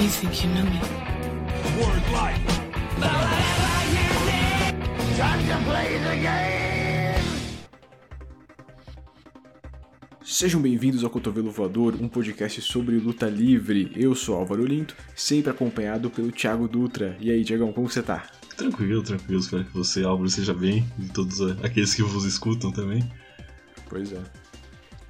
You think you know me? Word life. Sejam bem-vindos ao Cotovelo Voador, um podcast sobre luta livre. Eu sou Álvaro Linto, sempre acompanhado pelo Thiago Dutra. E aí, Diagão, como você tá? Tranquilo, tranquilo. Espero que você, Álvaro, seja bem e todos eh, aqueles que vos escutam também. Pois é.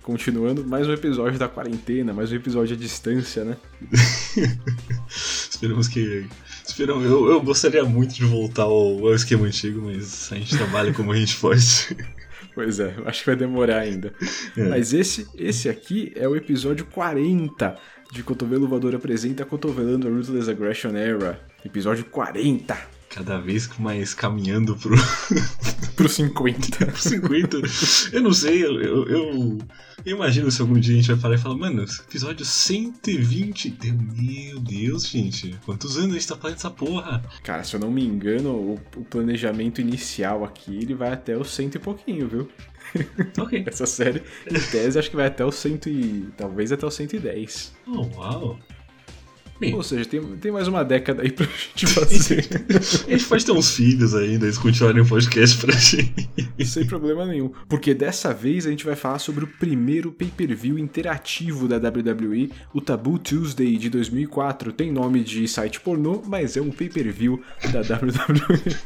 Continuando, mais um episódio da quarentena, mais um episódio à distância, né? Esperamos que. Esperamos, eu, eu gostaria muito de voltar ao, ao esquema antigo, mas a gente trabalha como a gente pode. Pois é, acho que vai demorar ainda. É. Mas esse, esse aqui é o episódio 40 de Cotovelo Voador apresenta Cotovelando a Ruthless Aggression Era. Episódio 40 Cada vez mais caminhando pro, pro 50. pro 50. Eu não sei, eu, eu, eu imagino se algum dia a gente vai falar e falar, mano, episódio 120. Meu Deus, gente, quantos anos a gente tá fazendo essa porra? Cara, se eu não me engano, o, o planejamento inicial aqui ele vai até o cento e pouquinho, viu? Ok. Essa série, em tese, acho que vai até o cento e. talvez até o 110. Oh, uau. Bem, Ou seja, tem, tem mais uma década aí pra gente fazer. a gente pode ter uns filhos ainda, eles continuarem o podcast pra gente. Sem problema nenhum. Porque dessa vez a gente vai falar sobre o primeiro pay-per-view interativo da WWE, o Taboo Tuesday de 2004. Tem nome de site pornô, mas é um pay-per-view da WWE.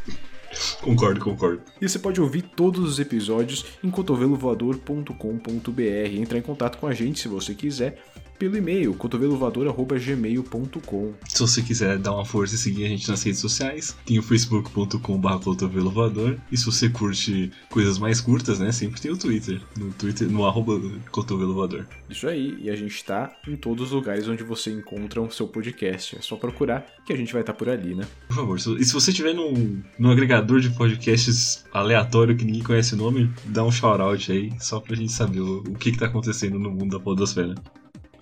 Concordo, concordo. E você pode ouvir todos os episódios em cotovelovoador.com.br. Entrar em contato com a gente se você quiser pelo e-mail cotovelovoador.gmail.com. Se você quiser dar uma força e seguir a gente nas redes sociais, tem o facebook.com.br cotovelovador. E se você curte coisas mais curtas, né? Sempre tem o Twitter. No Twitter, no arroba cotovelovador. Isso aí, e a gente tá em todos os lugares onde você encontra o seu podcast. É só procurar que a gente vai estar por ali, né? Por favor, e se você tiver num, num agregador de podcasts aleatório que ninguém conhece o nome, dá um shout-out aí, só pra gente saber o, o que que tá acontecendo no mundo da podosfera.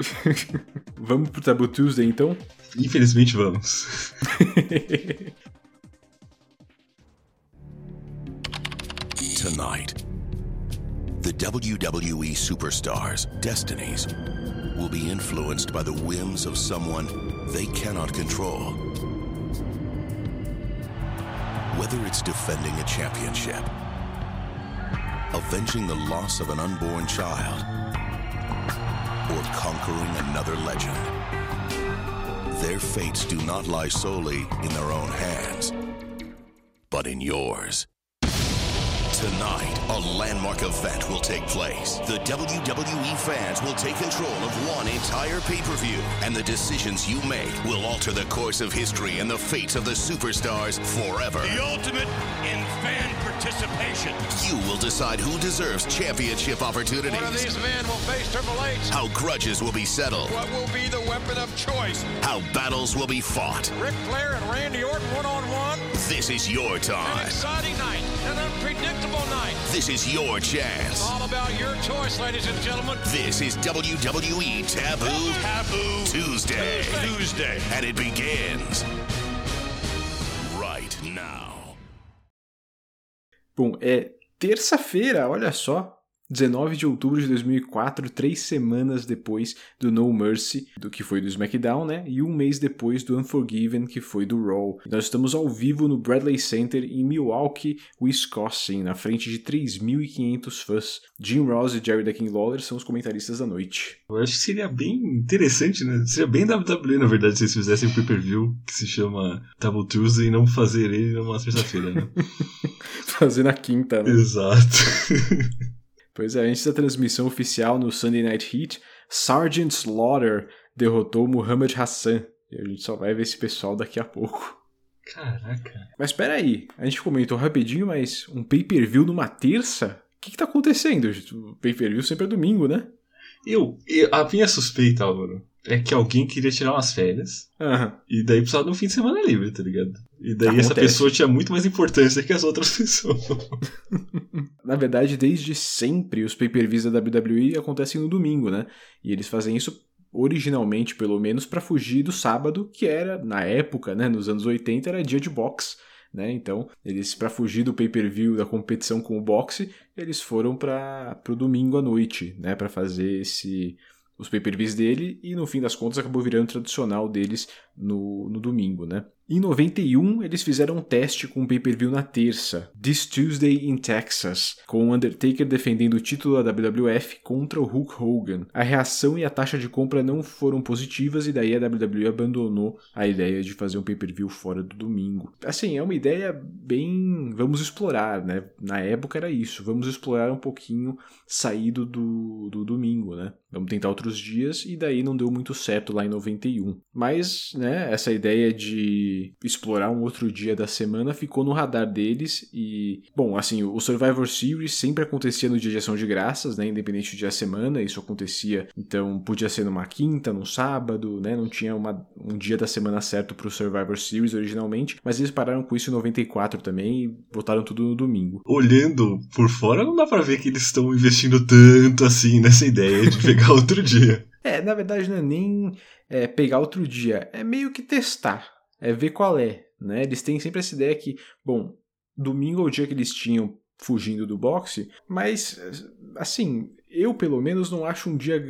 Vamos pro Taboo Tuesday então? Infelizmente, vamos. Tonight, the WWE superstars' destinies will be influenced by the whims of someone they cannot control. Whether it's defending a championship, avenging the loss of an unborn child, or conquering another legend, their fates do not lie solely in their own hands, but in yours. Tonight, a landmark event will take place. The WWE fans will take control of one entire pay per view, and the decisions you make will alter the course of history and the fates of the superstars forever. The ultimate in fan participation. You will decide who deserves championship opportunities, One of these men will face Triple H. how grudges will be settled, What will be the weapon of choice? how battles will be fought. Ric Flair and Randy Orton one on one. This is your An time. exciting night, an unpredictable night. This is your chance. It's All about your choice, ladies and gentlemen. This is WWE Taboo Taboo Tuesday. Tuesday. And it begins right now. Bom, é terça-feira, olha só. 19 de outubro de 2004, três semanas depois do No Mercy, do que foi do SmackDown, né? E um mês depois do Unforgiven, que foi do Raw. Nós estamos ao vivo no Bradley Center em Milwaukee, Wisconsin, na frente de 3.500 fãs. Jim Ross e Jerry King Lawler são os comentaristas da noite. Eu acho que seria bem interessante, né? Seria bem WWE, na verdade, se eles fizessem um pay-per-view que se chama Double Tuesday e não fazer ele numa terça-feira, né? Fazer na quinta, né? Exato. Pois é, antes da transmissão oficial no Sunday Night Heat, Sergeant Slaughter derrotou Muhammad Hassan. E a gente só vai ver esse pessoal daqui a pouco. Caraca. Mas espera aí, a gente comentou rapidinho, mas um pay-per-view numa terça? O que, que tá acontecendo? O pay-per-view sempre é domingo, né? Eu, eu- a minha suspeita, Álvaro, é que alguém queria tirar umas férias Aham. e daí precisava de um fim de semana livre, tá ligado? E daí essa Acontece. pessoa tinha muito mais importância que as outras pessoas. Na verdade, desde sempre, os pay-per-views da WWE acontecem no domingo, né? E eles fazem isso originalmente, pelo menos, para fugir do sábado, que era, na época, né, nos anos 80, era dia de boxe. Né? Então, eles para fugir do pay-per-view da competição com o boxe, eles foram para o domingo à noite, né, para fazer esse os pay-per-views dele e no fim das contas acabou virando tradicional deles no, no domingo, né? Em 91, eles fizeram um teste com um pay-per-view na terça, This Tuesday in Texas, com o Undertaker defendendo o título da WWF contra o Hulk Hogan. A reação e a taxa de compra não foram positivas e daí a WWE abandonou a ideia de fazer um pay-per-view fora do domingo. Assim, é uma ideia bem. Vamos explorar, né? Na época era isso, vamos explorar um pouquinho saído do, do domingo, né? Vamos tentar outros dias e daí não deu muito certo lá em 91. Mas, né, essa ideia de explorar um outro dia da semana ficou no radar deles e, bom, assim, o Survivor Series sempre acontecia no dia de ação de graças, né, independente do dia da semana, isso acontecia, então podia ser numa quinta, num sábado, né, não tinha uma, um dia da semana certo pro Survivor Series originalmente, mas eles pararam com isso em 94 também e botaram tudo no domingo. Olhando por fora, não dá pra ver que eles estão investindo tanto assim nessa ideia de pegar outro dia. É, na verdade não é nem é, pegar outro dia, é meio que testar, é ver qual é, né? Eles têm sempre essa ideia que, bom, domingo é o dia que eles tinham fugindo do boxe, mas assim, eu pelo menos não acho um dia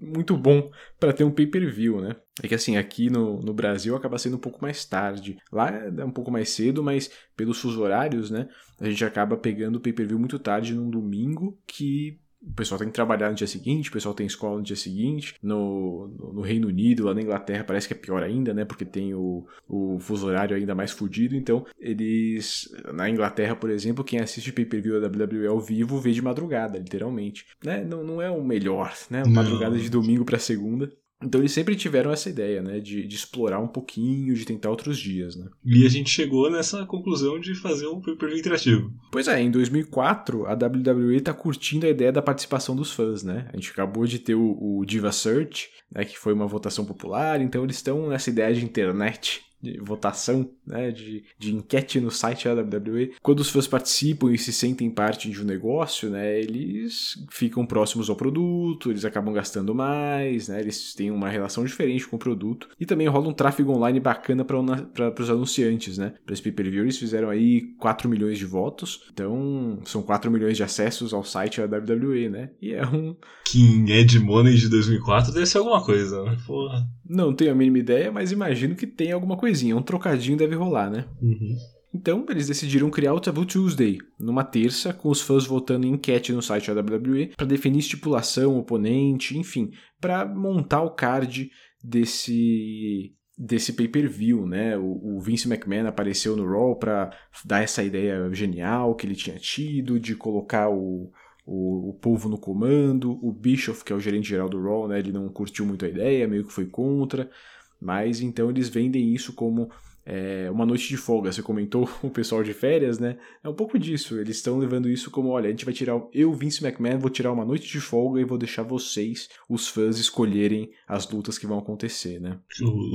muito bom para ter um pay-per-view, né? É que assim, aqui no, no Brasil acaba sendo um pouco mais tarde. Lá é um pouco mais cedo, mas pelos fusos horários, né? A gente acaba pegando o pay-per-view muito tarde num domingo que o pessoal tem que trabalhar no dia seguinte, o pessoal tem escola no dia seguinte. No, no, no, Reino Unido, lá na Inglaterra, parece que é pior ainda, né? Porque tem o, o fuso horário ainda mais fudido. Então, eles. Na Inglaterra, por exemplo, quem assiste pay-per-view da WWE ao vivo vê de madrugada, literalmente. Né? Não, não é o melhor, né? Madrugada de domingo para segunda. Então eles sempre tiveram essa ideia, né, de, de, explorar um pouquinho, de tentar outros dias, né. E a gente chegou nessa conclusão de fazer um pay-per-view interativo. Pois é, em 2004 a WWE tá curtindo a ideia da participação dos fãs, né. A gente acabou de ter o, o Diva Search, né, que foi uma votação popular, então eles estão nessa ideia de internet de votação, né, de, de enquete no site da WWE. Quando os fãs participam e se sentem parte de um negócio, né, eles ficam próximos ao produto, eles acabam gastando mais, né, eles têm uma relação diferente com o produto e também rola um tráfego online bacana para os anunciantes, né. Para esse pay-per-view eles fizeram aí 4 milhões de votos, então são 4 milhões de acessos ao site da WWE, né, e é um... Que em Ed Money de 2004 deve ser alguma coisa, né, porra. Não tenho a mínima ideia, mas imagino que tem alguma coisinha. Um trocadinho deve rolar, né? Uhum. Então, eles decidiram criar o Taboo Tuesday, numa terça, com os fãs votando em enquete no site da WWE para definir estipulação, oponente, enfim, para montar o card desse desse pay-per-view, né? O, o, Vince McMahon apareceu no Raw para dar essa ideia genial que ele tinha tido de colocar o, o, o povo no comando, o Bischoff, que é o gerente geral do Raw, né, ele não curtiu muito a ideia, meio que foi contra, mas então eles vendem isso como é, uma noite de folga. Você comentou o pessoal de férias, né? É um pouco disso. Eles estão levando isso como: olha, a gente vai tirar. Eu, Vince McMahon, vou tirar uma noite de folga e vou deixar vocês, os fãs, escolherem as lutas que vão acontecer, né?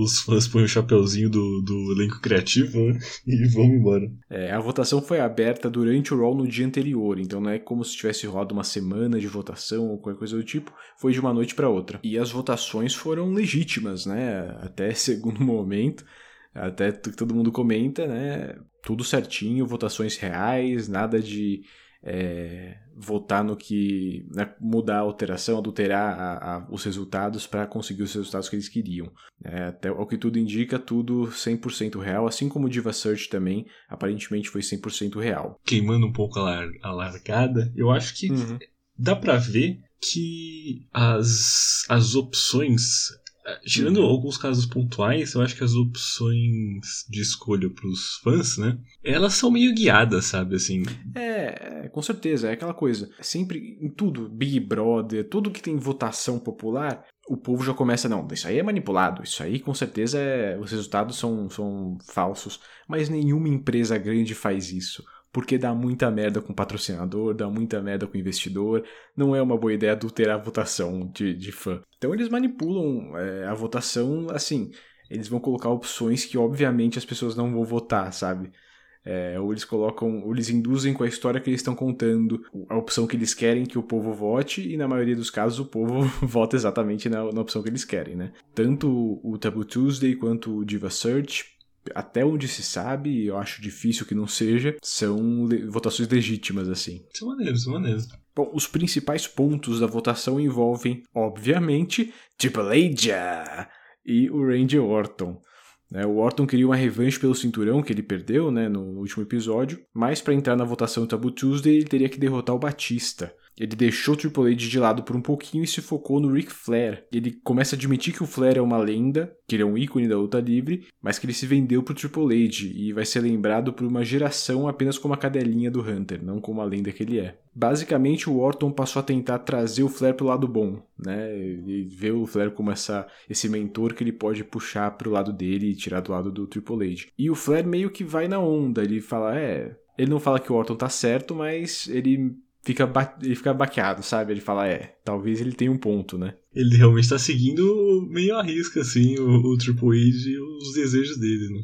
Os fãs põem o chapeuzinho do, do elenco criativo né? e vão embora. É, a votação foi aberta durante o Raw no dia anterior, então não é como se tivesse rolado uma semana de votação ou qualquer coisa do tipo, foi de uma noite para outra. E as votações foram legítimas, né? Até segundo momento até todo mundo comenta, né? Tudo certinho, votações reais, nada de é, votar no que. Né, mudar a alteração, adulterar a, a, os resultados para conseguir os resultados que eles queriam. É, até o que tudo indica, tudo 100% real, assim como o Diva Search também, aparentemente foi 100% real. Queimando um pouco a, lar a largada, eu acho que uhum. dá para ver que as, as opções Tirando uhum. alguns casos pontuais, eu acho que as opções de escolha para os fãs, né? Elas são meio guiadas, sabe? Assim. É, com certeza. É aquela coisa. Sempre em tudo, Big Brother, tudo que tem votação popular, o povo já começa, não, isso aí é manipulado, isso aí com certeza é, os resultados são, são falsos. Mas nenhuma empresa grande faz isso porque dá muita merda com patrocinador, dá muita merda com investidor, não é uma boa ideia adulterar a votação de, de fã. Então eles manipulam é, a votação assim, eles vão colocar opções que obviamente as pessoas não vão votar, sabe? É, ou eles colocam, ou eles induzem com a história que eles estão contando a opção que eles querem que o povo vote, e na maioria dos casos o povo vota exatamente na, na opção que eles querem, né? Tanto o Taboo Tuesday quanto o Diva Search até onde se sabe, eu acho difícil que não seja, são votações legítimas, assim. São maneiros, são maneiros. Bom, os principais pontos da votação envolvem, obviamente, Triple H e o Randy Orton. Né? O Orton queria uma revanche pelo cinturão que ele perdeu né, no último episódio, mas para entrar na votação do Tabu Tuesday ele teria que derrotar o Batista. Ele deixou o Triple H de lado por um pouquinho e se focou no Ric Flair. Ele começa a admitir que o Flair é uma lenda, que ele é um ícone da luta livre, mas que ele se vendeu pro Triple H e vai ser lembrado por uma geração apenas como a cadelinha do Hunter, não como a lenda que ele é. Basicamente, o Orton passou a tentar trazer o Flair pro lado bom, né? E ver o Flair como essa, esse mentor que ele pode puxar pro lado dele e tirar do lado do Triple H. E o Flair meio que vai na onda, ele fala, é... Ele não fala que o Orton tá certo, mas ele fica, ele fica baqueado, sabe? Ele fala, é, talvez ele tenha um ponto, né? Ele realmente tá seguindo meio a risca, assim, o, o Triple H e os desejos dele, né?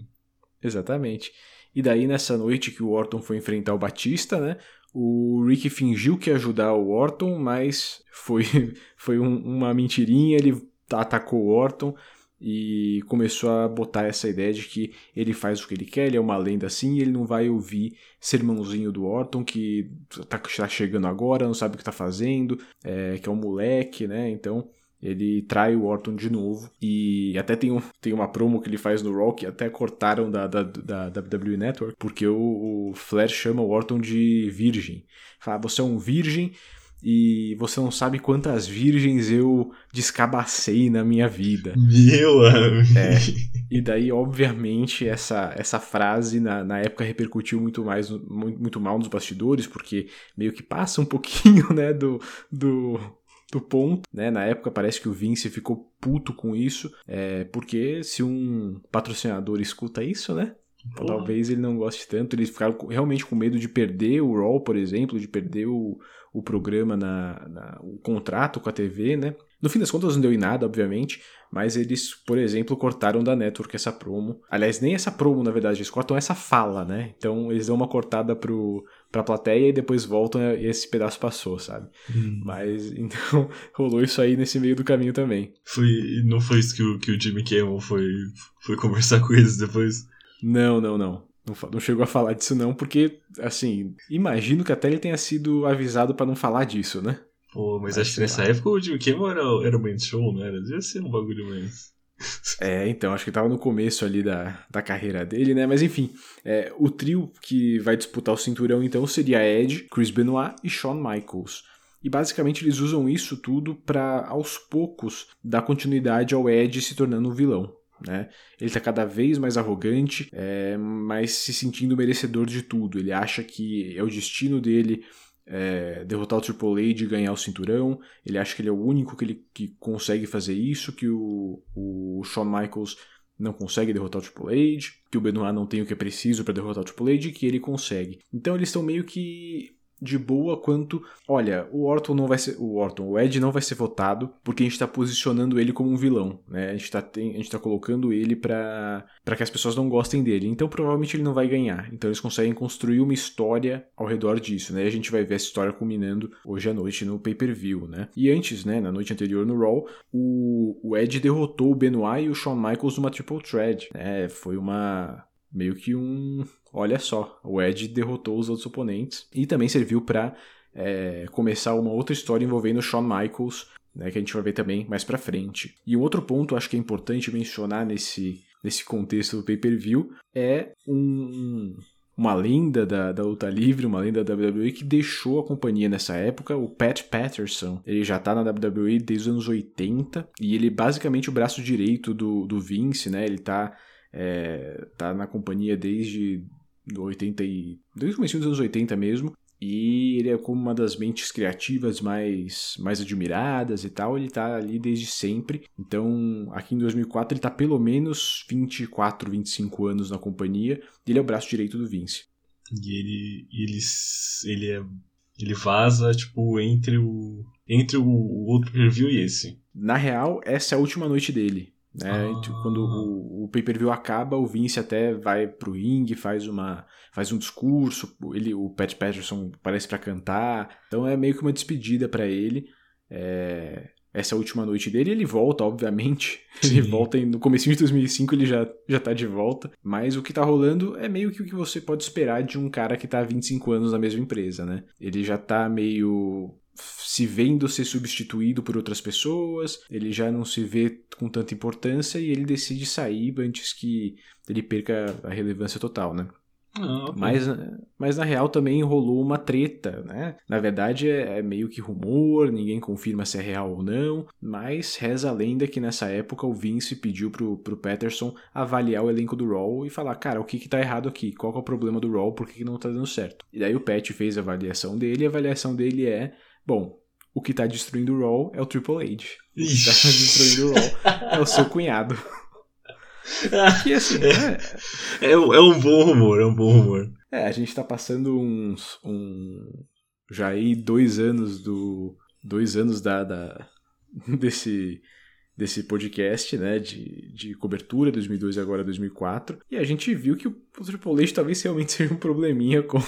Exatamente. E daí, nessa noite que o Orton foi enfrentar o Batista, né? O Rick fingiu que ia ajudar o Orton, mas foi, foi um, uma mentirinha, ele atacou o Orton e começou a botar essa ideia de que ele faz o que ele quer, ele é uma lenda assim, e ele não vai ouvir sermãozinho do Orton que tá, tá chegando agora, não sabe o que tá fazendo, é, que é um moleque, né? Então ele trai o Orton de novo. E até tem, um, tem uma promo que ele faz no Raw que até cortaram da, da, da WWE Network, porque o, o Flair chama o Orton de virgem. Fala, você é um virgem e você não sabe quantas virgens eu descabacei na minha vida. Meu amigo. É, e daí, obviamente, essa, essa frase na, na época repercutiu muito mais, muito, muito mal nos bastidores, porque meio que passa um pouquinho, né, do, do, do ponto, né? Na época parece que o Vince ficou puto com isso, é, porque se um patrocinador escuta isso, né? Porra. Talvez ele não goste tanto, eles ficaram realmente com medo de perder o Raw, por exemplo, de perder o, o programa, na, na, o contrato com a TV, né? No fim das contas não deu em nada, obviamente, mas eles, por exemplo, cortaram da Network essa promo. Aliás, nem essa promo, na verdade, eles cortam essa fala, né? Então eles dão uma cortada pro, pra plateia e depois voltam e esse pedaço passou, sabe? Hum. Mas então rolou isso aí nesse meio do caminho também. Foi, não foi isso que o, que o Jimmy Kimmel foi, foi conversar com eles depois? Não, não, não. Não, não chegou a falar disso não, porque, assim, imagino que até ele tenha sido avisado para não falar disso, né? Pô, mas, acho que nessa lá. época o Jimmy Kimmel era, era main show, não era? Devia ser um bagulho mais... É, então, acho que tava no começo ali da, da carreira dele, né? Mas enfim, é, o trio que vai disputar o cinturão então seria Ed, Chris Benoit e Shawn Michaels. E basicamente eles usam isso tudo para aos poucos dar continuidade ao Ed se tornando um vilão. Né? Ele está cada vez mais arrogante, é, mas se sentindo merecedor de tudo. Ele acha que é o destino dele é, derrotar o Triple H e ganhar o cinturão. Ele acha que ele é o único que, ele, que consegue fazer isso, que o, o Shawn Michaels não consegue derrotar o Triple H, que o Benoit não tem o que é preciso para derrotar o Triple H e que ele consegue. Então eles estão meio que de boa quanto, olha, o Orton não vai ser, o Orton, o Ed não vai ser votado porque a gente está posicionando ele como um vilão, né? A gente está a gente tá colocando ele para para que as pessoas não gostem dele. Então provavelmente ele não vai ganhar. Então eles conseguem construir uma história ao redor disso, né? E a gente vai ver essa história culminando hoje à noite no pay-per-view, né? E antes, né, na noite anterior no Raw, o, o Ed derrotou o Benoit e o Shawn Michaels numa triple threat, né? Foi uma meio que um olha só, o Ed derrotou os outros oponentes e também serviu para é, começar uma outra história envolvendo Shawn Michaels, né, que a gente vai ver também mais para frente. E um outro ponto acho que é importante mencionar nesse, nesse contexto do pay-per-view é um, uma lenda da, da luta livre, uma lenda da WWE que deixou a companhia nessa época, o Pat Patterson. Ele já tá na WWE desde os anos 80 e ele é basicamente o braço direito do, do Vince, né? Ele tá, é, tá na companhia desde do 80 e... desde o começo dos anos 80 mesmo, e ele é como uma das mentes criativas mais, mais admiradas e tal, ele tá ali desde sempre. Então, aqui em 2004 ele tá pelo menos 24, 25 anos na companhia, e ele é o braço direito do Vince. E ele ele ele é ele vaza tipo entre o entre o outro preview e esse. Na real, essa é a última noite dele. Né? Ah. Quando o, o pay-per-view acaba, o Vince até vai pro ringue, faz uma faz um discurso, ele o Pat Patterson parece para cantar, então é meio que uma despedida para ele. É, essa última noite dele, ele volta, obviamente. Sim. Ele volta no começo de 2005, ele já, já tá de volta. Mas o que tá rolando é meio que o que você pode esperar de um cara que tá há 25 anos na mesma empresa, né? Ele já tá meio se vendo ser substituído por outras pessoas, ele já não se vê com tanta importância e ele decide sair antes que ele perca a relevância total, né? Ah. Mas, mas na real também rolou uma treta, né? Na verdade é, é meio que rumor, ninguém confirma se é real ou não, mas reza a lenda que nessa época o Vince pediu pro, pro Patterson avaliar o elenco do Raw e falar, cara, o que que tá errado aqui? Qual que é o problema do Raw? Por que, que não tá dando certo? E daí o Pat fez a avaliação dele e a avaliação dele é, bom, o que tá destruindo o Raw é o Triple H. O que tá destruindo o Raw é o seu cunhado. Que assim, é, É, um- é um bom rumor, é um bom rumor. É, a gente tá passando uns. Um, já aí dois anos do. Dois anos da, da- desse, desse podcast, né? De, de cobertura, 2002 e agora 2004. E a gente viu que o, Triple H talvez realmente seja um probleminha com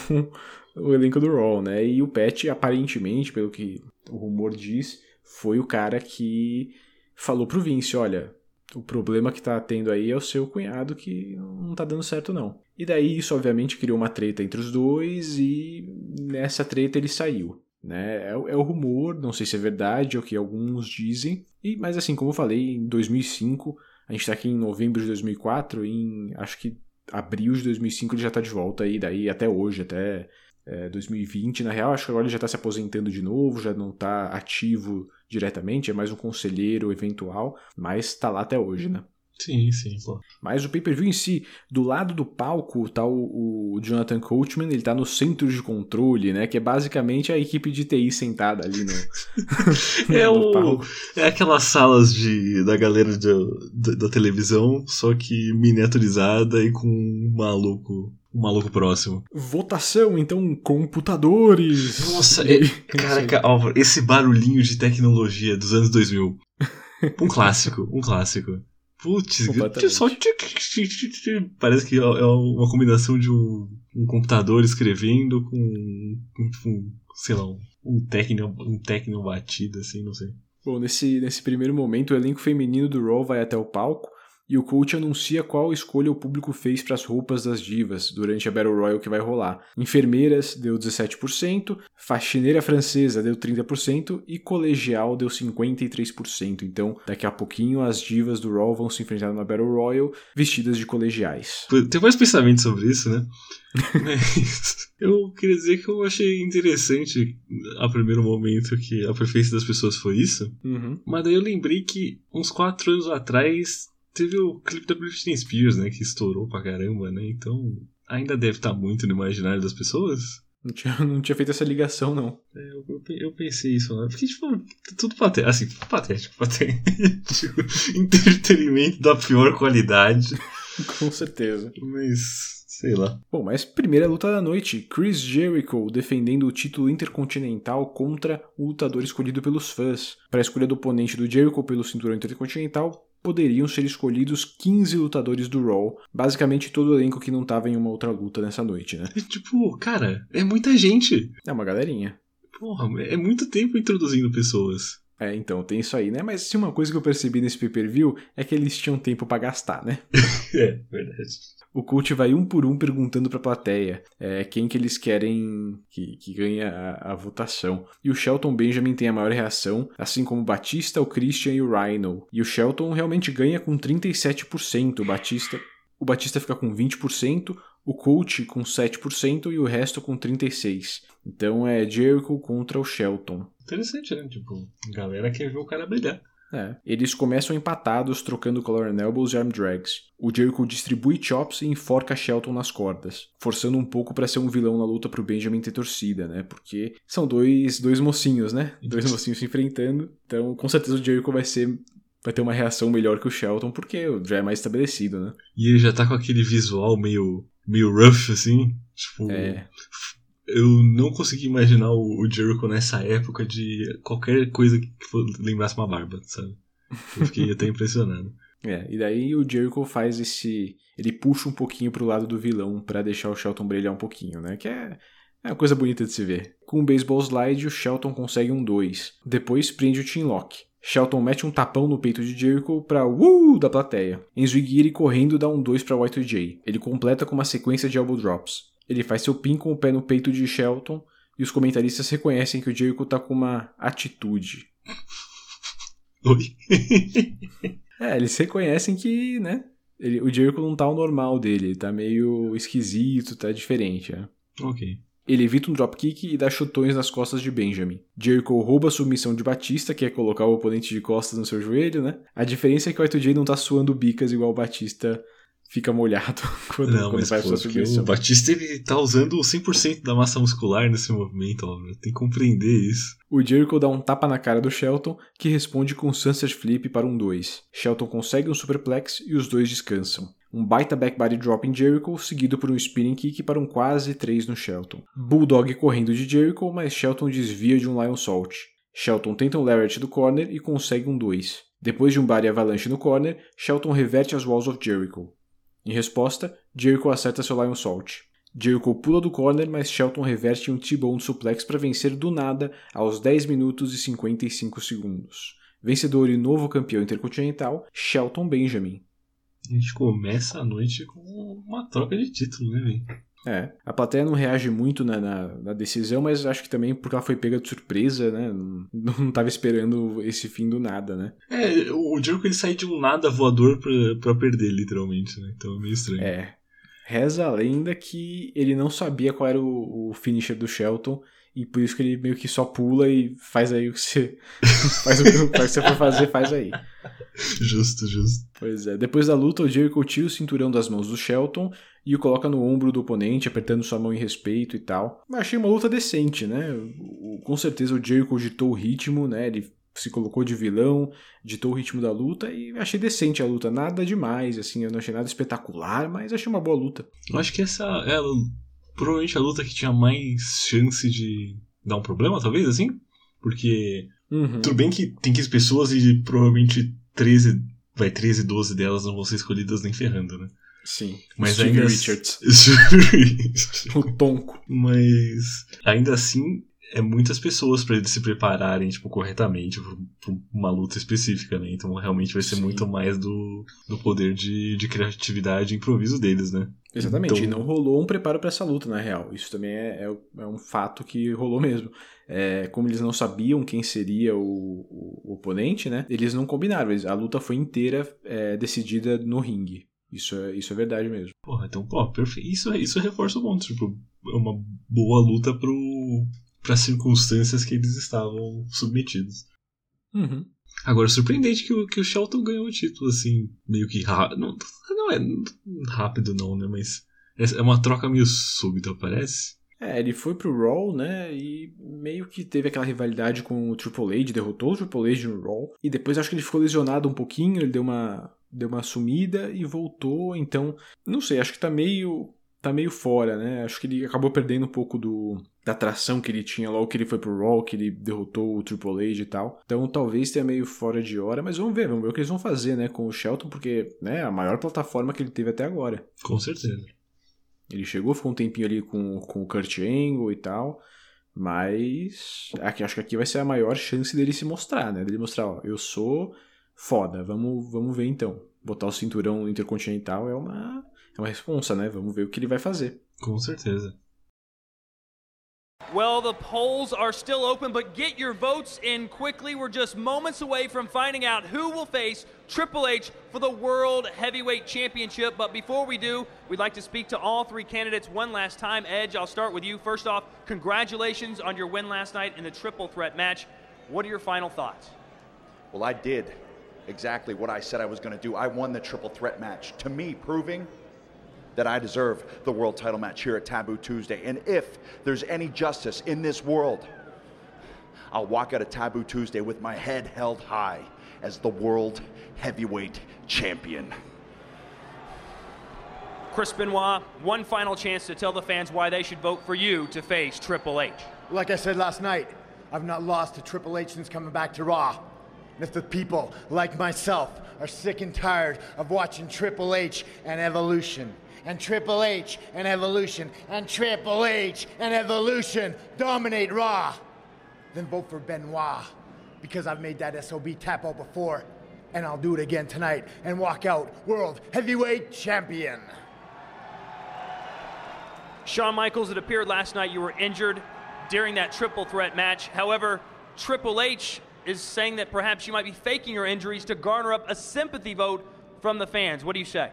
o elenco do Raw, né? E o Pat, aparentemente, pelo que o rumor diz, foi o cara que falou pro Vince: olha. O problema que tá tendo aí é o seu cunhado que não tá dando certo, não. E daí isso, obviamente, criou uma treta entre os dois e nessa treta ele saiu. Né? É, o- é o rumor, não sei se é verdade é o que alguns dizem. E, mas assim, como eu falei, em 2005, a gente tá aqui em novembro de 2004, em acho que abril de 2005 ele já tá de volta aí, daí até hoje, até é, 2020. Na real, acho que agora ele já tá se aposentando de novo, já não tá ativo diretamente, é mais um conselheiro eventual, mas tá lá até hoje, né? Sim, sim, pô. Mas o pay-per-view em si, do lado do palco tá o, o Jonathan Coachman, ele tá no centro de controle, né? Que é basicamente a equipe de TI sentada ali no, É, no o, palco. é aquelas salas de, da galera de- da, da televisão, só que miniaturizada e com um maluco, um maluco próximo. Votação, então, computadores. Nossa, E- é- Caraca, Álvaro, esse barulhinho de tecnologia dos anos 2000. Um clássico, um clássico. Putz, só. Parece que é é uma combinação de um, um computador escrevendo com, com, com, sei lá, um técnico, um técnico batido, assim, não sei. Bom, nesse, nesse primeiro momento, o elenco feminino do Raw vai até o palco e o coach anuncia qual escolha o público fez para as roupas das divas durante a Battle Royale que vai rolar. Enfermeiras deu 17%, faxineira francesa deu 30% e colegial deu 53%. Então, daqui a pouquinho as divas do Raw vão se enfrentar na Battle Royale vestidas de colegiais. Tem mais pensamento sobre isso, né? Mas eu queria dizer que eu achei interessante a primeiro momento que a preferência das pessoas foi isso. Uhum. Mas daí eu lembrei que uns quatro anos atrás teve o clipe da Britney Spears, né? Que estourou pra caramba, né? Então ainda deve estar muito no imaginário das pessoas. Não tinha, não tinha feito essa ligação, não. É, eu, eu, eu pensei isso lá. Porque, tipo, tudo patético. Assim, patético, patético. Entretenimento da pior qualidade. Com certeza. Mas, sei lá. Bom, mas primeira luta da noite, Chris Jericho defendendo o título intercontinental contra o lutador escolhido pelos fãs. Para a escolha do oponente do Jericho pelo cinturão intercontinental, poderiam ser escolhidos 15 lutadores do Raw, basicamente todo o elenco que não estava em uma outra luta nessa noite, né? Tipo, cara, é muita gente. É uma galerinha. Porra, é muito tempo introduzindo pessoas. É, então, tem isso aí, né? Mas se uma coisa que eu percebi nesse pay-per-view é que eles tinham tempo para gastar, né? É, verdade. O coach vai um por um perguntando pra plateia é, quem que eles querem que, que ganhe a, a votação. E o Shelton Benjamin tem a maior reação, assim como o Batista, o Christian e o Rhino. E o Shelton realmente ganha com 37%. O Batista, o Batista fica com 20%, o coach com 7% e o resto com 36%. Então é Jericho contra o Shelton. Interessante, né? Tipo, a galera quer ver o cara brilhar. É. Eles começam empatados, trocando collar elbows e arm drags. O Jericho distribui chops e enforca Shelton nas cordas, forçando um pouco pra ser um vilão na luta pro Benjamin ter torcida, né? Porque são dois, dois mocinhos, né? Dois mocinhos se enfrentando. Então, com certeza o Jericho vai ser vai ter uma reação melhor que o Shelton, porque já é mais estabelecido, né? E ele já tá com aquele visual meio, meio rough, assim. Tipo, É. eu não consegui imaginar o, o Jericho nessa época de qualquer coisa que for- lembrasse uma barba, sabe? Eu fiquei até impressionado. É, e daí o Jericho faz esse. Ele puxa um pouquinho pro lado do vilão pra deixar o Shelton brilhar um pouquinho, né? Que é, é uma coisa bonita de se ver. Com o baseball slide, o Shelton consegue um 2. Depois prende o Team Lock. Shelton mete um tapão no peito de Jericho pra uh da plateia. Enzo Igiri correndo dá um 2 pra Y2J. Ele completa com uma sequência de elbow drops. Ele faz seu pin com o pé no peito de Shelton e os comentaristas reconhecem que o Jericho tá com uma atitude. Oi? é, eles reconhecem que, né? Ele, o Jericho não tá o normal dele, ele tá meio esquisito, tá diferente, né? Ok. Ele evita um dropkick e dá chutões nas costas de Benjamin. Jericho rouba a submissão de Batista, que é colocar o oponente de costas no seu joelho, né? A diferença é que o Y2J não tá suando bicas igual o Batista fica molhado quando, não, quando vai pô, submissão. O Batista ele tá usando 100% da massa muscular nesse movimento, ó, tem que compreender isso. O Jericho dá um tapa na cara do Shelton, que responde com um Sunset Flip para um 2. Shelton consegue um Superplex e os dois descansam. Um baita backbody drop em Jericho, seguido por um spinning kick para um quase 3 no Shelton. Bulldog correndo de Jericho, mas Shelton desvia de um Lion Salt. Shelton tenta um Lariat do corner e consegue um 2. Depois de um body avalanche no corner, Shelton reverte as Walls of Jericho. Em resposta, Jericho acerta seu Lion Salt. Jericho pula do corner, mas Shelton reverte um T-Bone suplex para vencer do nada aos 10 minutos e 55 segundos. Vencedor e novo campeão intercontinental, Shelton Benjamin. A gente começa a noite com uma troca de título, né, velho? É, a plateia não reage muito na, na, na, decisão, mas acho que também porque ela foi pega de surpresa, né? Não, não tava esperando esse fim do nada, né? É, o Jericho ele sai de um nada voador pra, pra perder, literalmente, né? Então é meio estranho. É. Reza a lenda que ele não sabia qual era o, o finisher do Shelton e por isso que ele meio que só pula e faz aí o que você faz o que você for fazer, faz aí. Justo, justo. Pois é. Depois da luta, o Jericho tira o cinturão das mãos do Shelton e o coloca no ombro do oponente, apertando sua mão em respeito e tal. Mas achei uma luta decente, né? Com certeza o Jericho ditou o ritmo, né? Ele se colocou de vilão, ditou o ritmo da luta e achei decente a luta. Nada demais, assim, eu não achei nada espetacular, mas achei uma boa luta. Eu acho que essa é provavelmente a luta que tinha mais chance de dar um problema, talvez, assim. Porque Uhum. tudo bem que tem 15 pessoas e provavelmente 13, vai, 13, 12 delas não vão ser escolhidas nem ferrando, né? Sim. Mas Steve ainda Richards. O tonco. Mas ainda assim é muitas pessoas para eles se prepararem tipo corretamente para uma luta específica, né? Então realmente vai ser Sim. muito mais do, do poder de, de criatividade e improviso deles, né? Exatamente, Então- e não rolou um preparo para essa luta, na real. Isso também é, é, é um fato que rolou mesmo. É, como eles não sabiam quem seria o, o- o oponente, né? Eles não combinaram. a luta foi inteira é, decidida no ringue. Isso é, isso é verdade mesmo. Porra, então, pô, perfeito. Isso, isso reforça o ponto. Tipo, é uma boa luta pro, pras circunstâncias que eles estavam submetidos. Uhum. Agora, surpreendente que o, que o Shelton ganhou o título, assim, meio que rápido. Não, não é rápido, não, né? Mas é é uma troca meio súbita, parece. É, ele foi pro Raw, né? E meio que teve aquela rivalidade com o Triple H, derrotou o Triple H no Raw. E depois acho que ele ficou lesionado um pouquinho, ele deu uma, deu uma sumida e voltou. Então, não sei, acho que tá meio. Tá meio fora, né? Acho que ele acabou perdendo um pouco do. Da atração que ele tinha logo que ele foi pro Raw, que ele derrotou o Triple H e tal. Então talvez tenha meio fora de hora, mas vamos ver, vamos ver o que eles vão fazer, né, com o Shelton, porque né, é a maior plataforma que ele teve até agora. Com certeza. Ele chegou, ficou um tempinho ali com, com o Kurt Angle e tal, mas aqui, acho que aqui vai ser a maior chance dele se mostrar, né? Dele mostrar, ó, eu sou foda, vamos, vamos ver então. Botar o cinturão intercontinental é uma, é uma responsa, né? Vamos ver o que ele vai fazer. Com certeza. Well, the polls are still open, but get your votes in quickly. We're just moments away from finding out who will face Triple H for the World Heavyweight Championship. But before we do, we'd like to speak to all three candidates one last time. Edge, I'll start with you. First off, congratulations on your win last night in the triple threat match. What are your final thoughts? Well, I did exactly what I said I was going to do. I won the triple threat match. To me, proving that I deserve the world title match here at Taboo Tuesday. And if there's any justice in this world, I'll walk out of Taboo Tuesday with my head held high as the world heavyweight champion. Chris Benoit, one final chance to tell the fans why they should vote for you to face Triple H. Like I said last night, I've not lost to Triple H since coming back to Raw. And if the people, like myself, are sick and tired of watching Triple H and Evolution, and Triple H and Evolution, and Triple H and Evolution dominate Raw, then vote for Benoit. Because I've made that SOB tap out before, and I'll do it again tonight and walk out World Heavyweight Champion. Shawn Michaels, it appeared last night you were injured. during that triple threat match. However, Triple H is saying that perhaps you might be faking your injuries to garner up a sympathy vote from the fans. What do you say?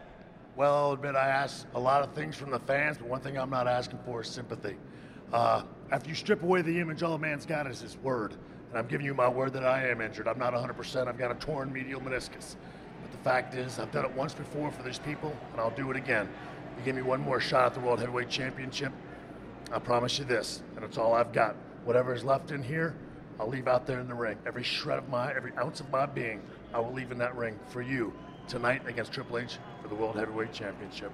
Well, I'll admit I ask a lot of things from the fans, but one thing I'm not asking for is sympathy. Uh, after you strip away the image, all a man's got is his word. And I'm giving you my word that I am injured. I'm not 100%. I've got a torn medial meniscus. But the fact is, I've done it once before for these people, and I'll do it again. If you give me one more shot at the World Heavyweight Championship, I promise you this, and it's all I've got. Whatever is left in here, I'll leave out there in the ring. Every shred of my, every ounce of my being, I will leave in that ring for you tonight against Triple H for the World Heavyweight Championship.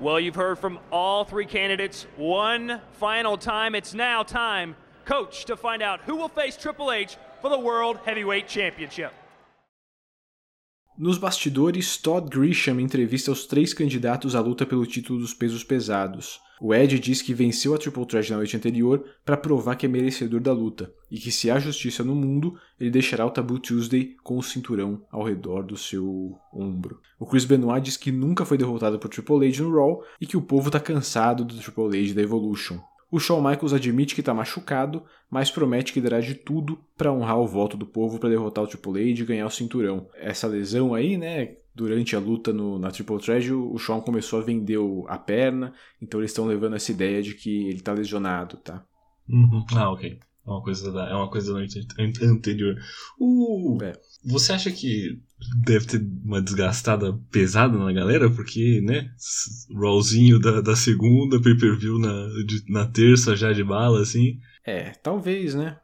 Well, you've heard from all three candidates one final time. It's now time, coach, to find out who will face Triple H for the World Heavyweight Championship. Nos bastidores, Todd Grisham entrevista os três candidatos à luta pelo título dos pesos pesados. O Ed diz que venceu a Triple Threat na noite anterior para provar que é merecedor da luta e que se há justiça no mundo, ele deixará o Taboo Tuesday com o cinturão ao redor do seu ombro. O Chris Benoit diz que nunca foi derrotado por Triple H no Raw e que o povo está cansado do Triple H da Evolution. O Shawn Michaels admite que está machucado, mas promete que dará de tudo para honrar o voto do povo para derrotar o Triple H e ganhar o cinturão. Essa lesão aí, né, durante a luta no, na Triple Threat, o Shawn começou a vender a perna, então eles estão levando essa ideia de que ele está lesionado, tá? Uhum. Ah, ok. É uma coisa da, é uma coisa da noite anterior. Uh, é. Você acha que deve ter uma desgastada pesada na galera? Porque, né? Rawzinho da, da segunda, pay-per-view na, na terça já de bala, assim. É, talvez, né?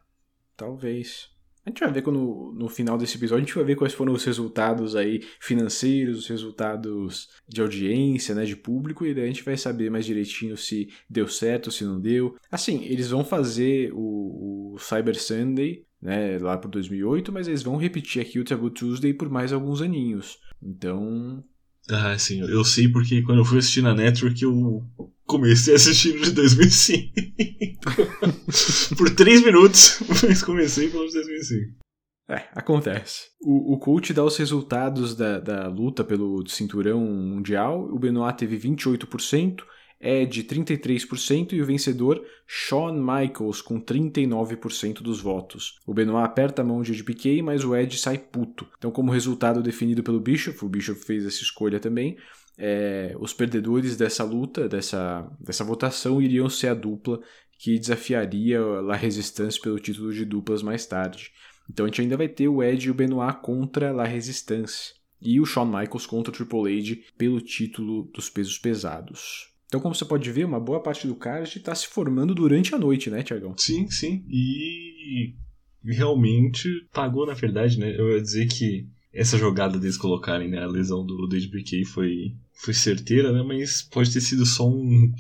Talvez. A gente vai ver quando, no final desse episódio, a gente vai ver quais foram os resultados aí financeiros, os resultados de audiência, né, de público, e daí a gente vai saber mais direitinho se deu certo, se não deu. Assim, eles vão fazer o, o Cyber Sunday, né, lá por 2008, mas eles vão repetir aqui o Taboo Tuesday por mais alguns aninhos. Então... Ah, sim, eu sei porque quando eu fui assistir na Network eu comecei a assistir de 2005. Por três minutos, mas comecei pelo de 2005. É, acontece. O, o coach dá os resultados da, da luta pelo cinturão mundial. O Benoit teve 28%, Ed 33% e o vencedor Shawn Michaels com 39% dos votos. O Benoit aperta a mão de Ed PK, mas o Ed sai puto. Então, como resultado definido pelo Bishop, o Bishop fez essa escolha também, é, os perdedores dessa luta, dessa, dessa votação, iriam ser a dupla que desafiaria a Resistance pelo título de duplas mais tarde. Então a gente ainda vai ter o Ed e o Benoit contra La Resistance e o Shawn Michaels contra o Triple H pelo título dos pesos pesados. Então, como você pode ver, uma boa parte do card está se formando durante a noite, né, Tiagão? Sim, sim. E realmente pagou, na verdade, né? Eu ia dizer que essa jogada deles colocarem né, a lesão do, do HBK foi foi certeira, né? Mas pode ter sido só um,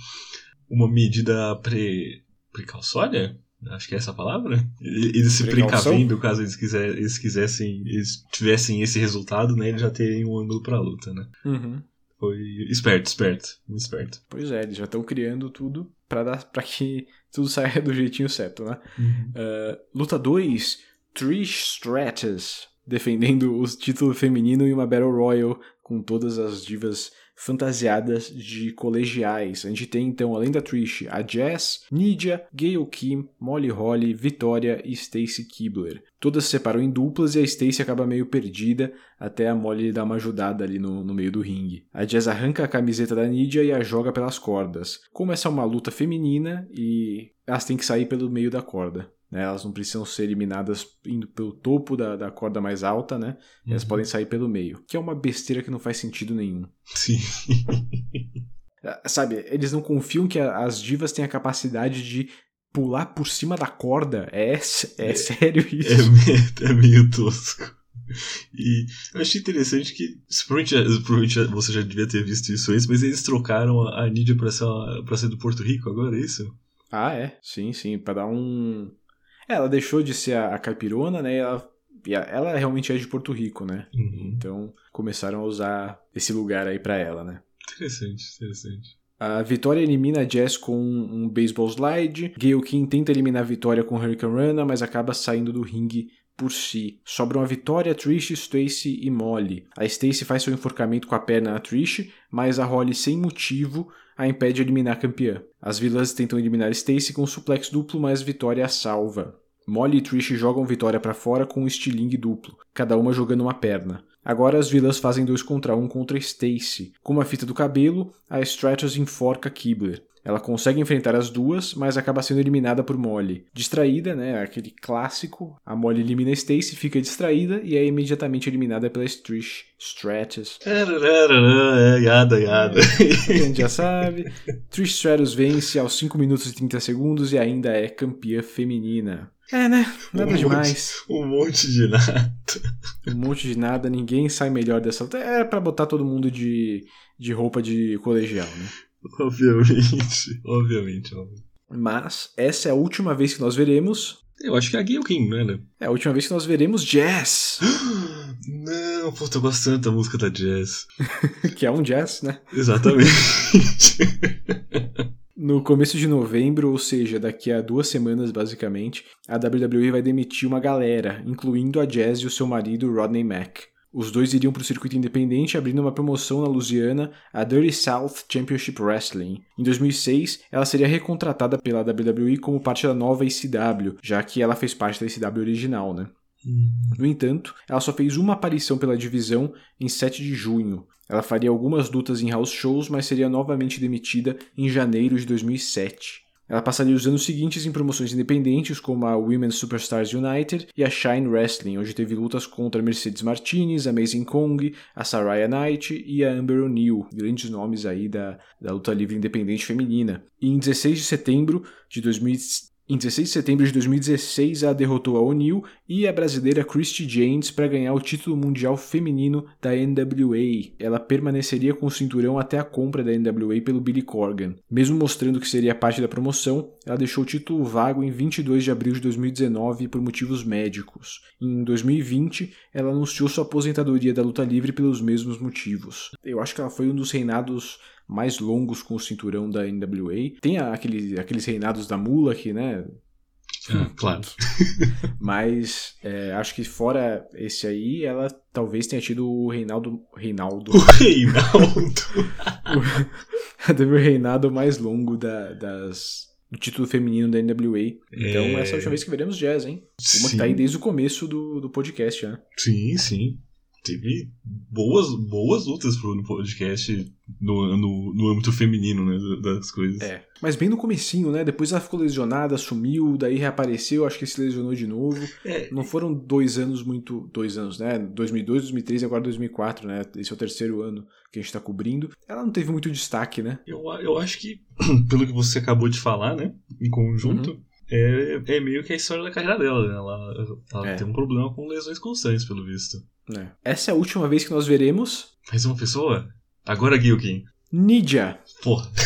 uma medida pre, precautória? Acho que é essa a palavra? Eles se Precaução? precavendo caso eles, quiser, eles quisessem, eles tivessem esse resultado, né? Eles já teriam um ângulo pra luta, né? Uhum. Foi esperto, esperto, muito esperto. Pois é, eles já estão criando tudo para dar para que tudo saia do jeitinho certo, né? Uhum. Uh, luta 2, Trish Stratus defendendo o título feminino em uma Battle Royal com todas as divas fantasiadas de colegiais. A gente tem então, além da Trish, a Jess, Nidia, Gail Kim, Molly Holly, Vitória e Stacy Kibler. Todas se separam em duplas e a Stacy acaba meio perdida até a Molly dar uma ajudada ali no, no meio do ringue. A Jess arranca a camiseta da Nidia e a joga pelas cordas. Como essa é uma luta feminina e elas têm que sair pelo meio da corda. Né? Elas não precisam ser eliminadas indo pelo topo da, da corda mais alta, né? Uhum. Elas podem sair pelo meio. Que é uma besteira que não faz sentido nenhum. Sim. Ah, sabe, eles não confiam que as divas têm a capacidade de pular por cima da corda. É, é, é sério isso? É, é meio tosco. E eu achei interessante que, provavelmente, provavelmente você já devia ter visto isso antes, mas eles trocaram a, a Nidia pra ser, pra ser do Porto Rico agora, é isso? Ah, é? Sim, sim, pra dar um, é, ela deixou de ser a, a caipirona, né? Ela, ela realmente é de Porto Rico, né? Uhum. Então começaram a usar esse lugar aí para ela, né? Interessante, interessante. A Vitória elimina a Jess com um baseball slide. Gail Kim tenta eliminar a Vitória com Hurricane Rana, mas acaba saindo do ringue por si. Sobram a Vitória, Trish, Stacy e Molly. A Stacy faz seu enforcamento com a perna na Trish, mas a Holly, sem motivo, a impede de eliminar a campeã. As vilãs tentam eliminar Stacy com um suplex duplo, mas Vitória a salva. Molly e Trish jogam Vitória para fora com um estilingue duplo, cada uma jogando uma perna. Agora as vilãs fazem dois contra um contra Stacy. Com uma fita do cabelo, a Stratus enforca Kibler. Ela consegue enfrentar as duas, mas acaba sendo eliminada por Molly. Distraída, né, aquele clássico, a Molly elimina Stacy, fica distraída e é imediatamente eliminada pela Trish Stratus. É, yada, yada. A gente já sabe. Trish Stratus vence aos 5 minutos e 30 segundos e ainda é campeã feminina. É, né? Nada um demais. Um monte de nada. Um monte de nada, ninguém sai melhor dessa luta. Era pra botar todo mundo de, de roupa de colegial, né? Obviamente, obviamente, obviamente. Mas essa é a última vez que nós veremos. Eu acho que é a Gail King, é, né? É a última vez que nós veremos Jazz. Não, puta, eu gosto tanto da música da Jazz. que é um jazz, né? Exatamente. No começo de novembro, ou seja, daqui a duas semanas basicamente, a WWE vai demitir uma galera, incluindo a Jazz e o seu marido Rodney Mack. Os dois iriam para o circuito independente, abrindo uma promoção na Louisiana, a Dirty South Championship Wrestling. Em 2006, ela seria recontratada pela WWE como parte da nova ECW, já que ela fez parte da ECW original, né? No entanto, ela só fez uma aparição pela divisão em 7 de junho. Ela faria algumas lutas em house shows, mas seria novamente demitida em janeiro de 2007. Ela passaria os anos seguintes em promoções independentes como a Women's Superstars United e a Shine Wrestling, onde teve lutas contra Mercedes Martinez, Amazing Kong, a Saraya Knight e a Amber O'Neill, grandes nomes aí da, da luta livre independente feminina. E em 16 de setembro de 2000, em 16 de setembro de 2016, ela derrotou a O'Neill e a brasileira Christy James para ganhar o título mundial feminino da NWA. Ela permaneceria com o cinturão até a compra da NWA pelo Billy Corgan. Mesmo mostrando que seria parte da promoção, ela deixou o título vago em 22 de abril de 2019 por motivos médicos. Em 2020, ela anunciou sua aposentadoria da luta livre pelos mesmos motivos. Eu acho que ela foi um dos reinados mais longos com o cinturão da NWA. Tem aquele, aqueles reinados da Mula que, né? Ah, claro. Mas é, acho que fora esse aí, ela talvez tenha tido o Reinaldo. Reinaldo. O Reinaldo. teve o reinado mais longo da, das, do título feminino da NWA. Então, É. essa é a última vez que veremos Jazz, hein? Uma que Sim. tá aí desde o começo do, do podcast, né? Sim, sim. Teve boas, boas lutas pro no podcast no, no, no âmbito feminino, né? Das coisas. É. Mas bem no comecinho, né? Depois ela ficou lesionada, sumiu, daí reapareceu, acho que se lesionou de novo. É, Não foram dois anos muito. Dois anos, né? 2002, 2003 e agora 2004, né? Esse é o terceiro ano que a gente tá cobrindo. Ela não teve muito destaque, né? eu, eu acho que, pelo que você acabou de falar, né? Em conjunto, Uhum. é, é meio que a história da carreira dela, né? Ela, ela É. tem um problema com lesões constantes, pelo visto. É. Essa é a última vez que nós veremos Mais uma pessoa? Agora Gilkin. Nidia. Porra.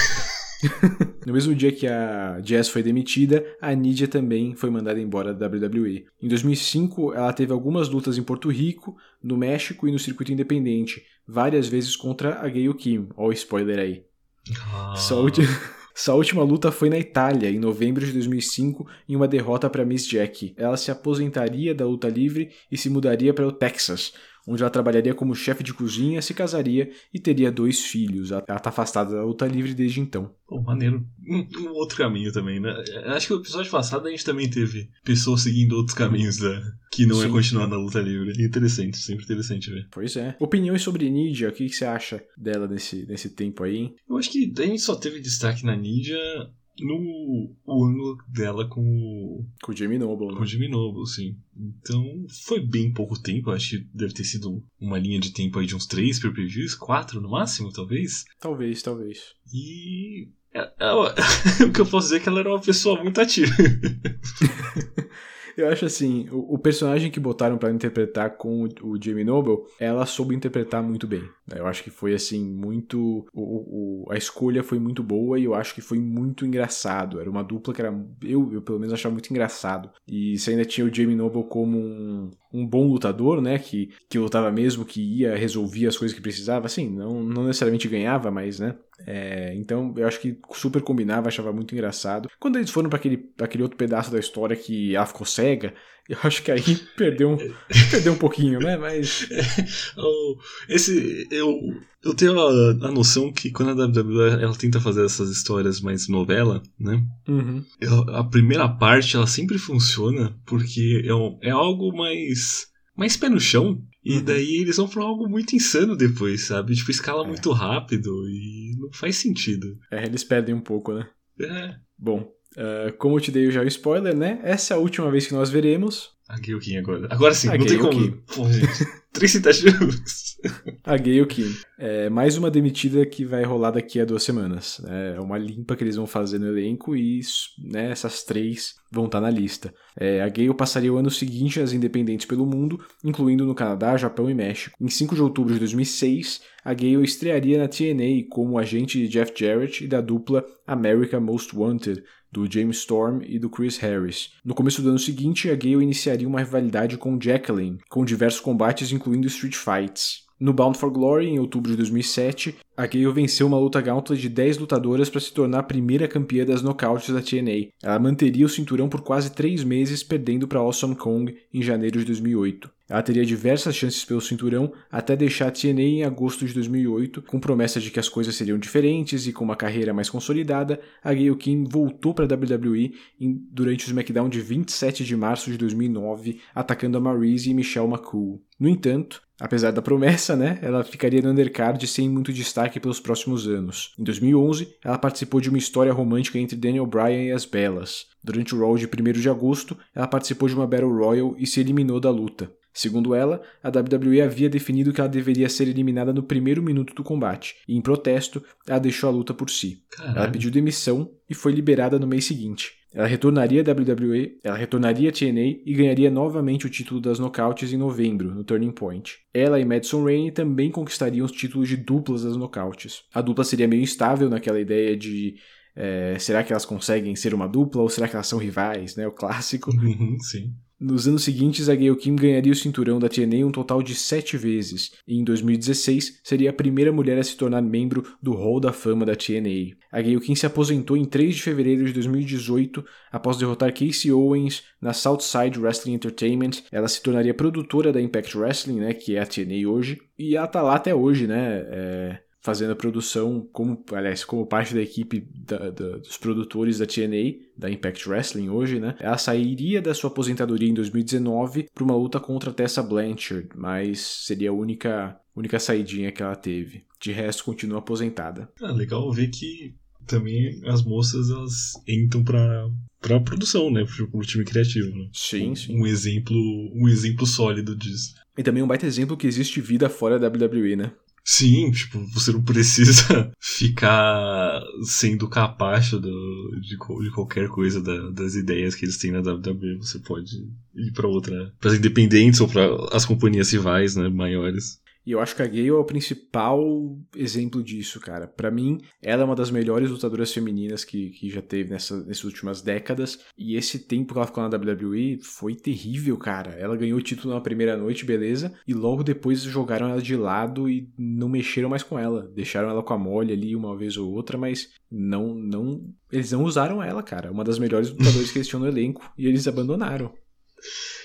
No mesmo dia que a Jazz foi demitida, a Nidia também foi mandada embora da WWE. Em 2005, ela teve algumas lutas em Porto Rico, no México e no circuito independente, várias vezes contra a Gayle Kim. Ó o spoiler aí. Ah, Sua, ulti- Sua última luta foi na Itália, em novembro de 2005, em uma derrota para Miss Jack. Ela se aposentaria da luta livre e se mudaria para o Texas, onde ela trabalharia como chefe de cozinha, se casaria e teria dois filhos. Ela está afastada da luta livre desde então. Pô, maneiro. Um, um outro caminho também, né? Acho que o episódio passado a gente também teve pessoas seguindo outros caminhos da... que não é Sim. continuar na luta livre. Interessante, sempre interessante ver. Pois é. Opiniões sobre Nidia, o que que você acha dela nesse, nesse tempo aí? hein? Eu acho que a gente só teve destaque na Ninja no o ângulo dela com o, Com o Jamie Noble. com Né? o Jimmy Noble, assim. Então, foi bem pouco tempo. Acho que deve ter sido uma linha de tempo aí de uns três pay-per-views, quatro no máximo, talvez. Talvez, talvez. E... é- é- o que eu posso dizer é que ela era uma pessoa muito ativa. Eu acho assim, o, o personagem que botaram pra interpretar com o, o Jamie Noble, ela soube interpretar muito bem. Eu acho que foi assim, muito. O, o- a escolha foi muito boa e eu acho que foi muito engraçado. Era uma dupla que era. Eu, eu pelo menos achava muito engraçado. E você ainda tinha o Jamie Noble como um, um bom lutador, né? Que, que lutava mesmo, que ia, resolvia as coisas que precisava. Assim, não, não necessariamente ganhava, mas, né? É, então eu acho que super combinava, achava muito engraçado. Quando eles foram para aquele, aquele outro pedaço da história que ela ficou cega, eu acho que aí perdeu um, perdeu um pouquinho, né? Mas Oh, esse eu Eu tenho a, a, noção que quando a WWE ela tenta fazer essas histórias mais novela, né? Uhum. a primeira parte ela sempre funciona porque é, é algo mais mais pé no chão. E uhum. daí eles vão pra algo muito insano depois, sabe? Tipo, escala é. muito rápido e não faz sentido. É, eles perdem um pouco, né? É. Bom, uh, como eu te dei já o spoiler, né? Essa é a última vez que nós veremos. A Gayle King agora. Agora sim, a não tem como. Pô, gente. Três citativos. a Gayle King. É mais uma demitida que vai rolar daqui a duas semanas. É uma limpa que eles vão fazer no elenco e né, essas três vão estar tá na lista. É, a Gale passaria o ano seguinte as independentes pelo mundo, incluindo no Canadá, Japão e México. Em 5 de outubro de 2006, a Gale estrearia na TNA como agente de Jeff Jarrett e da dupla America Most Wanted, do James Storm e do Chris Harris. No começo do ano seguinte, a Gale iniciaria uma rivalidade com Jacqueline, com diversos combates incluindo street fights. No Bound for Glory, em outubro de 2007, a Gale venceu uma luta gauntlet de 10 lutadoras para se tornar a primeira campeã das nocautes da TNA. Ela manteria o cinturão por quase 3 meses, perdendo para Awesome Kong em janeiro de 2008. Ela teria diversas chances pelo cinturão até deixar TNA em agosto de 2008, com promessa de que as coisas seriam diferentes e com uma carreira mais consolidada, a Gayle King voltou para a WWE em, durante o SmackDown de 27 de março de 2009, atacando a Maryse e Michelle McCool. No entanto, Apesar da promessa, né, ela ficaria no undercard sem muito destaque pelos próximos anos. Em 2011, ela participou de uma história romântica entre Daniel Bryan e as Bellas. Durante o Raw de 1 de agosto, ela participou de uma Battle Royal e se eliminou da luta. Segundo ela, a WWE havia definido que ela deveria ser eliminada no primeiro minuto do combate, e em protesto, ela deixou a luta por si. Caralho. Ela pediu demissão e foi liberada no mês seguinte. Ela retornaria à WWE, ela retornaria à TNA e ganharia novamente o título das nocautes em novembro, no Turning Point. Ela e Madison Rainey também conquistariam os títulos de duplas das nocautes. A dupla seria meio instável naquela ideia de é, será que elas conseguem ser uma dupla ou será que elas são rivais, né? O clássico. Uhum, sim. Nos anos seguintes, a Gayle Kim ganharia o cinturão da TNA um total de sete vezes, e em 2016 seria a primeira mulher a se tornar membro do Hall da Fama da TNA. A Gayle Kim se aposentou em 3 de fevereiro de 2018 após derrotar Casey Owens na Southside Wrestling Entertainment. Ela se tornaria produtora da Impact Wrestling, né, que é a TNA hoje, e ela tá lá até hoje, né? É fazendo a produção, como, aliás, como parte da equipe da, da, dos produtores da TNA, da Impact Wrestling hoje, né? Ela sairia da sua aposentadoria em 2019 para uma luta contra Tessa Blanchard, mas seria a única, única saidinha que ela teve. De resto, continua aposentada. Ah, legal ver que também as moças elas entram para para a produção, né, pro, time criativo. Né? Sim, sim. Um exemplo, um exemplo sólido disso. E também um baita exemplo que existe vida fora da WWE, né? Sim, tipo, você não precisa ficar sendo capacho do, de, de qualquer coisa da, das ideias que eles têm na WWE. Você pode ir para outra, para as independentes ou para as companhias rivais, né, maiores. E eu acho que a Gale é o principal exemplo disso, cara. Para mim, ela é uma das melhores lutadoras femininas que, que já teve nessa, nessas últimas décadas. E esse tempo que ela ficou na WWE foi terrível, cara. Ela ganhou o título na primeira noite, beleza. E logo depois jogaram ela de lado e não mexeram mais com ela. Deixaram ela com a mole ali uma vez ou outra, mas não, não. Eles não usaram ela, cara. Uma das melhores lutadoras que eles tinham no elenco. E eles abandonaram.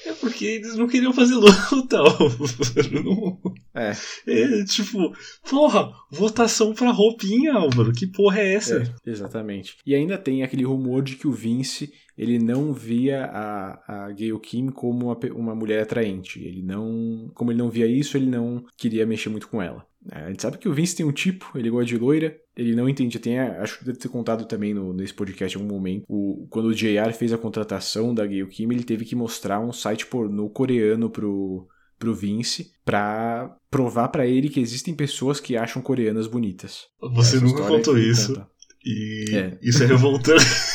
É porque eles não queriam fazer luta, Álvaro. É. é. Tipo, porra, votação pra roupinha, Álvaro. Que porra é essa? É, exatamente. E ainda tem aquele rumor de que o Vince ele não via a, a Gayle Kim como uma, uma mulher atraente. Ele não. Como ele não via isso, ele não queria mexer muito com ela. É, a gente sabe que o Vince tem um tipo, ele gosta de loira, ele não entende. Tem, acho que deve ter contado também no, nesse podcast em algum momento. O, quando o JR fez a contratação da Gayle Kim, ele teve que mostrar um site pornô coreano pro, pro Vince pra provar para ele que existem pessoas que acham coreanas bonitas. Você Essa nunca contou isso. Conta. E é. isso é revoltante.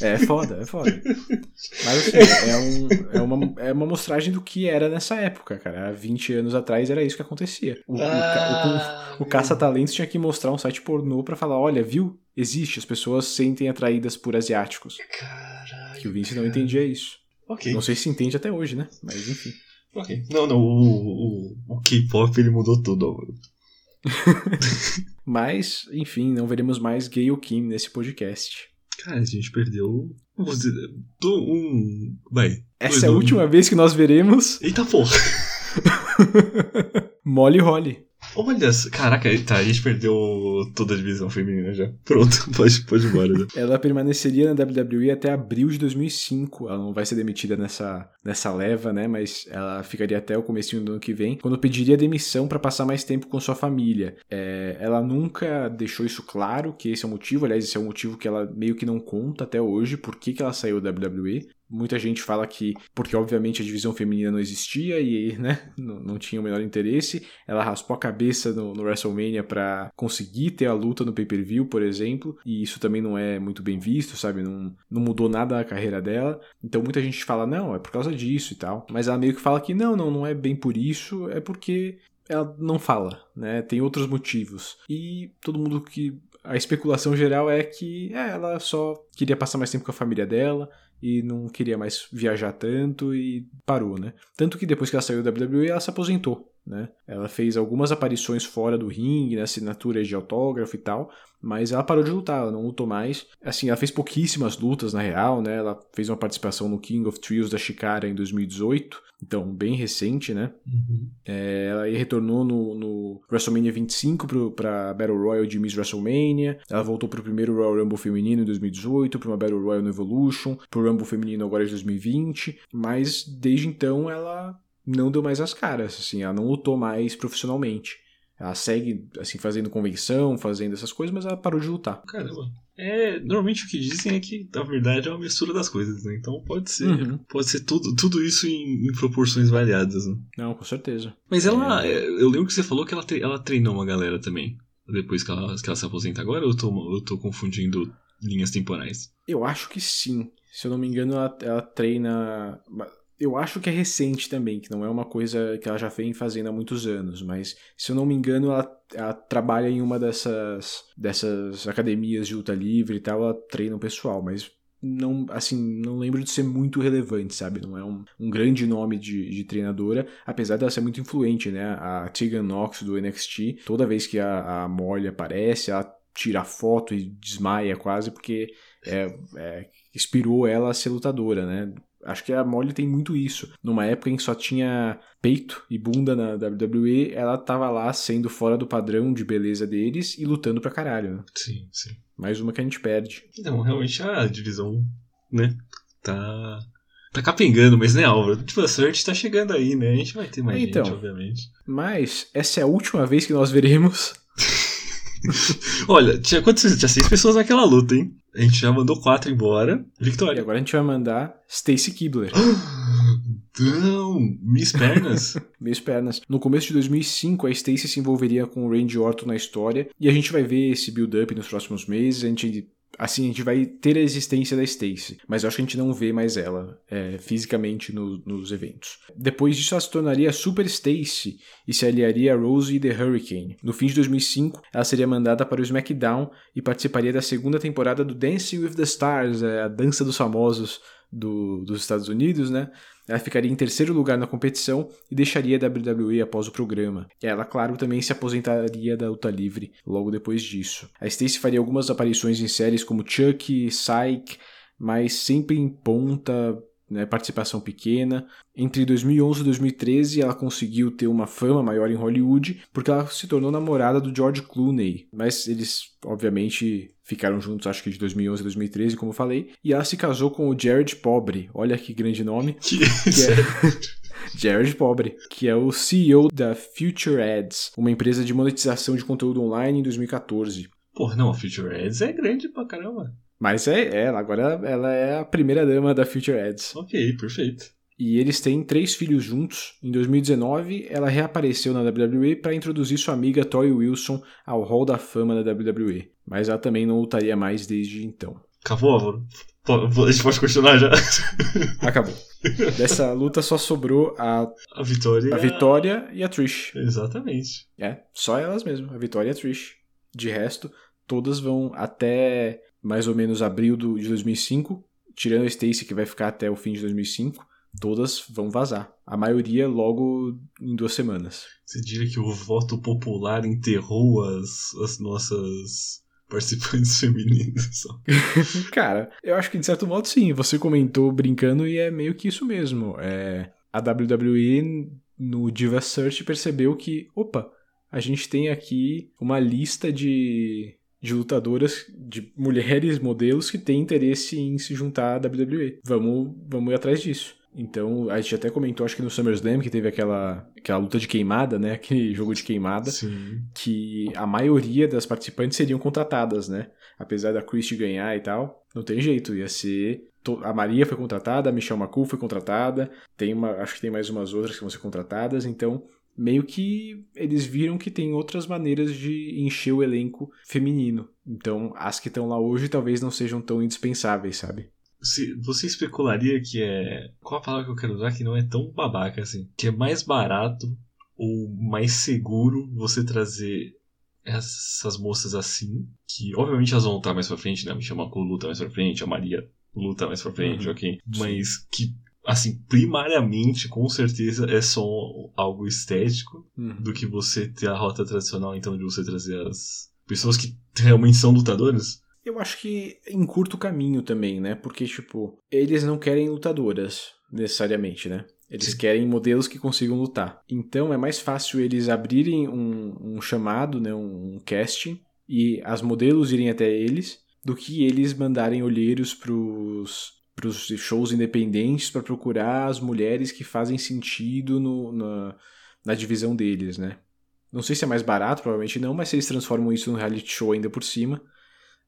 É foda, é foda. Mas assim, é, um, é, uma, é uma mostragem do que era nessa época, cara. Há 20 anos atrás era isso que acontecia. O, ah, o, o, o caça-talentos tinha que mostrar um site pornô pra falar: olha, viu? Existe, as pessoas se sentem atraídas por asiáticos. Caralho. Que o Vince não entendia isso. Ok. Não sei se entende até hoje, né? Mas enfim. Ok. Não, não, o, o, o K-pop ele mudou tudo. Mas, enfim, não veremos mais Gay ou Kim nesse podcast. Cara, a gente perdeu. Vamos dizer, um. Vai. Essa é a última vez que nós veremos. Eita porra! Molly Holly. Olha, caraca, tá, a gente perdeu toda a divisão feminina já. Pronto, pode, pode ir embora. Né? Ela permaneceria na WWE até abril de 2005. Ela não vai ser demitida nessa, nessa leva, né? Mas ela ficaria até o começo do ano que vem, quando pediria demissão para passar mais tempo com sua família. É, ela nunca deixou isso claro, que esse é o motivo. Aliás, esse é o motivo que ela meio que não conta até hoje, por que, que ela saiu da WWE. Muita gente fala que, porque obviamente a divisão feminina não existia e né, não, não tinha o menor interesse, ela raspou a cabeça no, no WrestleMania para conseguir ter a luta no pay-per-view, por exemplo, e isso também não é muito bem visto, sabe? Não, não mudou nada a carreira dela. Então muita gente fala, não, é por causa disso e tal. Mas ela meio que fala que não, não, não é bem por isso, é porque ela não fala, né? Tem outros motivos. E todo mundo que. A especulação geral é que é, ela só queria passar mais tempo com a família dela e não queria mais viajar tanto e parou, né? Tanto que depois que ela saiu da WWE, ela se aposentou, né? Ela fez algumas aparições fora do ringue, né, assinaturas de autógrafo e tal, mas ela parou de lutar, ela não lutou mais. Assim, ela fez pouquíssimas lutas na real, né? Ela fez uma participação no King of Trios da Chicara em 2018, então bem recente, né? Uhum. É, ela retornou no, no WrestleMania 25 para Battle Royal de Miss WrestleMania. Ela voltou para o primeiro Royal Rumble feminino em 2018, para uma Battle Royal no Evolution, para o Rumble feminino agora de 2020, mas desde então ela não deu mais as caras, assim, ela não lutou mais profissionalmente. Ela segue, assim, fazendo convenção, fazendo essas coisas, mas ela parou de lutar. Caramba. É, normalmente o que dizem é que, na verdade, é uma mistura das coisas, né? Então pode ser, uhum. pode ser tudo, tudo isso em, em, proporções variadas, né? Não, com certeza. Mas ela, é... eu lembro que você falou que ela, ela treinou uma galera também, depois que ela, que ela se aposenta agora, ou eu tô, eu tô confundindo linhas temporais? Eu acho que sim. Se eu não me engano, ela, ela treina eu acho que é recente também, que não é uma coisa que ela já vem fazendo há muitos anos, mas se eu não me engano, ela, ela trabalha em uma dessas, dessas academias de luta livre e tal, ela treina o pessoal, mas não, assim, não lembro de ser muito relevante, sabe? Não é um, um grande nome de, de, treinadora, apesar dela ser muito influente, né? A Tegan Knox do NXT, toda vez que a, a Molly aparece, ela tira foto e desmaia quase, porque é, é, inspirou ela a ser lutadora, né? Acho que a Molly tem muito isso. Numa época em que só tinha peito e bunda na WWE, ela tava lá sendo fora do padrão de beleza deles e lutando pra caralho. Né? Sim, sim. Mais uma que a gente perde. Então, realmente a divisão, né, tá. Tá capengando, mas né, Álvaro? Tipo, a sorte tá chegando aí, né? A gente vai ter mais então, gente, obviamente. Mas essa é a última vez que nós veremos. Olha, tinha quantas? Tinha seis pessoas naquela luta, hein? A gente já mandou quatro embora. Vitória. E agora a gente vai mandar Stacy Kibler. Não! Miss Pernas. Miss Pernas. No começo de 2005, a Stacy se envolveria com o Randy Orton na história. E a gente vai ver esse build-up nos próximos meses. A gente assim, a gente vai ter a existência da Stacy, mas eu acho que a gente não vê mais ela é, fisicamente no, nos eventos. Depois disso, ela se tornaria Super Stacy e se aliaria a Rosie the Hurricane. No fim de 2005, ela seria mandada para o SmackDown e participaria da segunda temporada do Dancing with the Stars, é, a dança dos famosos do, dos Estados Unidos, né? Ela ficaria em terceiro lugar na competição e deixaria a WWE após o programa. Ela, claro, também se aposentaria da luta livre logo depois disso. A Stacey faria algumas aparições em séries como Chuck, Psych, mas sempre em ponta, né, participação pequena. Entre 2011 e 2013, ela conseguiu ter uma fama maior em Hollywood porque ela se tornou namorada do George Clooney. Mas eles, obviamente, ficaram juntos, acho que de 2011 a 2013, como eu falei. E ela se casou com o Jared Pobre. Olha que grande nome. Que, que é... Jared Pobre, que é o CEO da Future Ads, uma empresa de monetização de conteúdo online em 2014. Porra, não, a Future Ads é grande pra caramba. Mas é, é agora ela é a primeira dama da Future Ads. Ok, perfeito. E eles têm três filhos juntos. Em 2019, ela reapareceu na WWE para introduzir sua amiga Tori Wilson ao Hall da Fama da WWE. Mas ela também não lutaria mais desde então. Acabou, Álvaro? A gente pode continuar já? Acabou. Dessa luta só sobrou a, a Vitória, a Vitória e a Trish. Exatamente. É, só elas mesmas, a Vitória e a Trish. De resto, todas vão até mais ou menos abril de 2005, tirando a Stacy que vai ficar até o fim de 2005, todas vão vazar. A maioria logo em duas semanas. Você diria que o voto popular enterrou as, as nossas participantes femininas? Cara, eu acho que de certo modo sim. Você comentou brincando e é meio que isso mesmo. É, a WWE no Diva Search percebeu que, opa, a gente tem aqui uma lista de, de lutadoras, de mulheres modelos que têm interesse em se juntar à WWE. Vamos, vamos ir atrás disso. Então, a gente até comentou, acho que no SummerSlam, que teve aquela, aquela luta de queimada, né? Aquele jogo de queimada. Sim. Que a maioria das participantes seriam contratadas, né? Apesar da Christie ganhar e tal. Não tem jeito, ia ser. A Maria foi contratada, a Michelle McCool foi contratada. Tem uma, acho que tem mais umas outras que vão ser contratadas. Então, meio que eles viram que tem outras maneiras de encher o elenco feminino. Então, as que estão lá hoje talvez não sejam tão indispensáveis, sabe? Se você especularia que é. Qual a palavra que eu quero usar que não é tão babaca assim? Que é mais barato ou mais seguro você trazer essas moças assim, que obviamente elas vão lutar mais pra frente, né? Me chama com luta mais pra frente, a Maria luta mais pra frente, Uhum. ok? Mas que, assim, primariamente, com certeza, é só algo estético Uhum. do que você ter a rota tradicional, então, de você trazer as pessoas que realmente são lutadoras. Eu acho que em curto caminho também, né? Porque, tipo, eles não querem lutadoras, necessariamente, né? Eles Sim. querem modelos que consigam lutar. Então é mais fácil eles abrirem um, um chamado, né? Um, um casting, e as modelos irem até eles, do que eles mandarem olheiros pros, pros shows independentes para procurar as mulheres que fazem sentido no, na, na divisão deles, né? Não sei se é mais barato, provavelmente não, mas se eles transformam isso num reality show ainda por cima,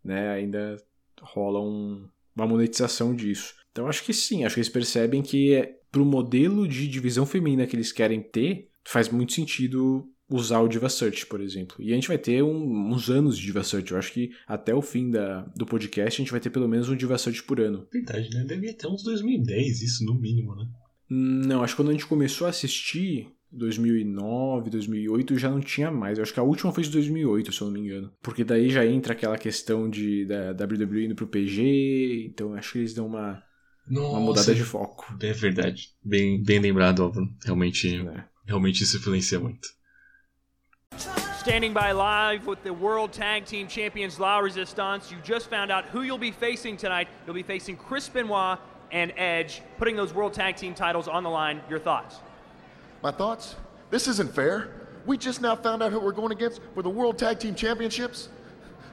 né, ainda rola um- uma monetização disso. Então acho que sim, acho que eles percebem que é, pro modelo de divisão feminina que eles querem ter, faz muito sentido usar o Diva Search, por exemplo. E a gente vai ter um- uns anos de Diva Search. Eu acho que até o fim da, do podcast a gente vai ter pelo menos um Diva Search por ano. Verdade, né? Deve ir até uns 2010, isso no mínimo, né? Hum, Não, acho que quando a gente começou a assistir, 2009, 2008, já não tinha mais. Eu acho que a última foi de 2008, se eu não me engano. Porque daí já entra aquela questão de da WWE indo pro PG, então acho que eles dão uma, Nossa, uma mudada de foco. É verdade. Bem, bem lembrado, Álvaro. Realmente, né? realmente isso influencia muito. Standing by live with the World Tag Team Champions La Resistance. You just found out who you'll be facing tonight. You'll be facing Chris Benoit and Edge, putting those World Tag Team titles on the line. Your thoughts? My thoughts? This isn't fair. We just now found out who we're going against for the World Tag Team Championships.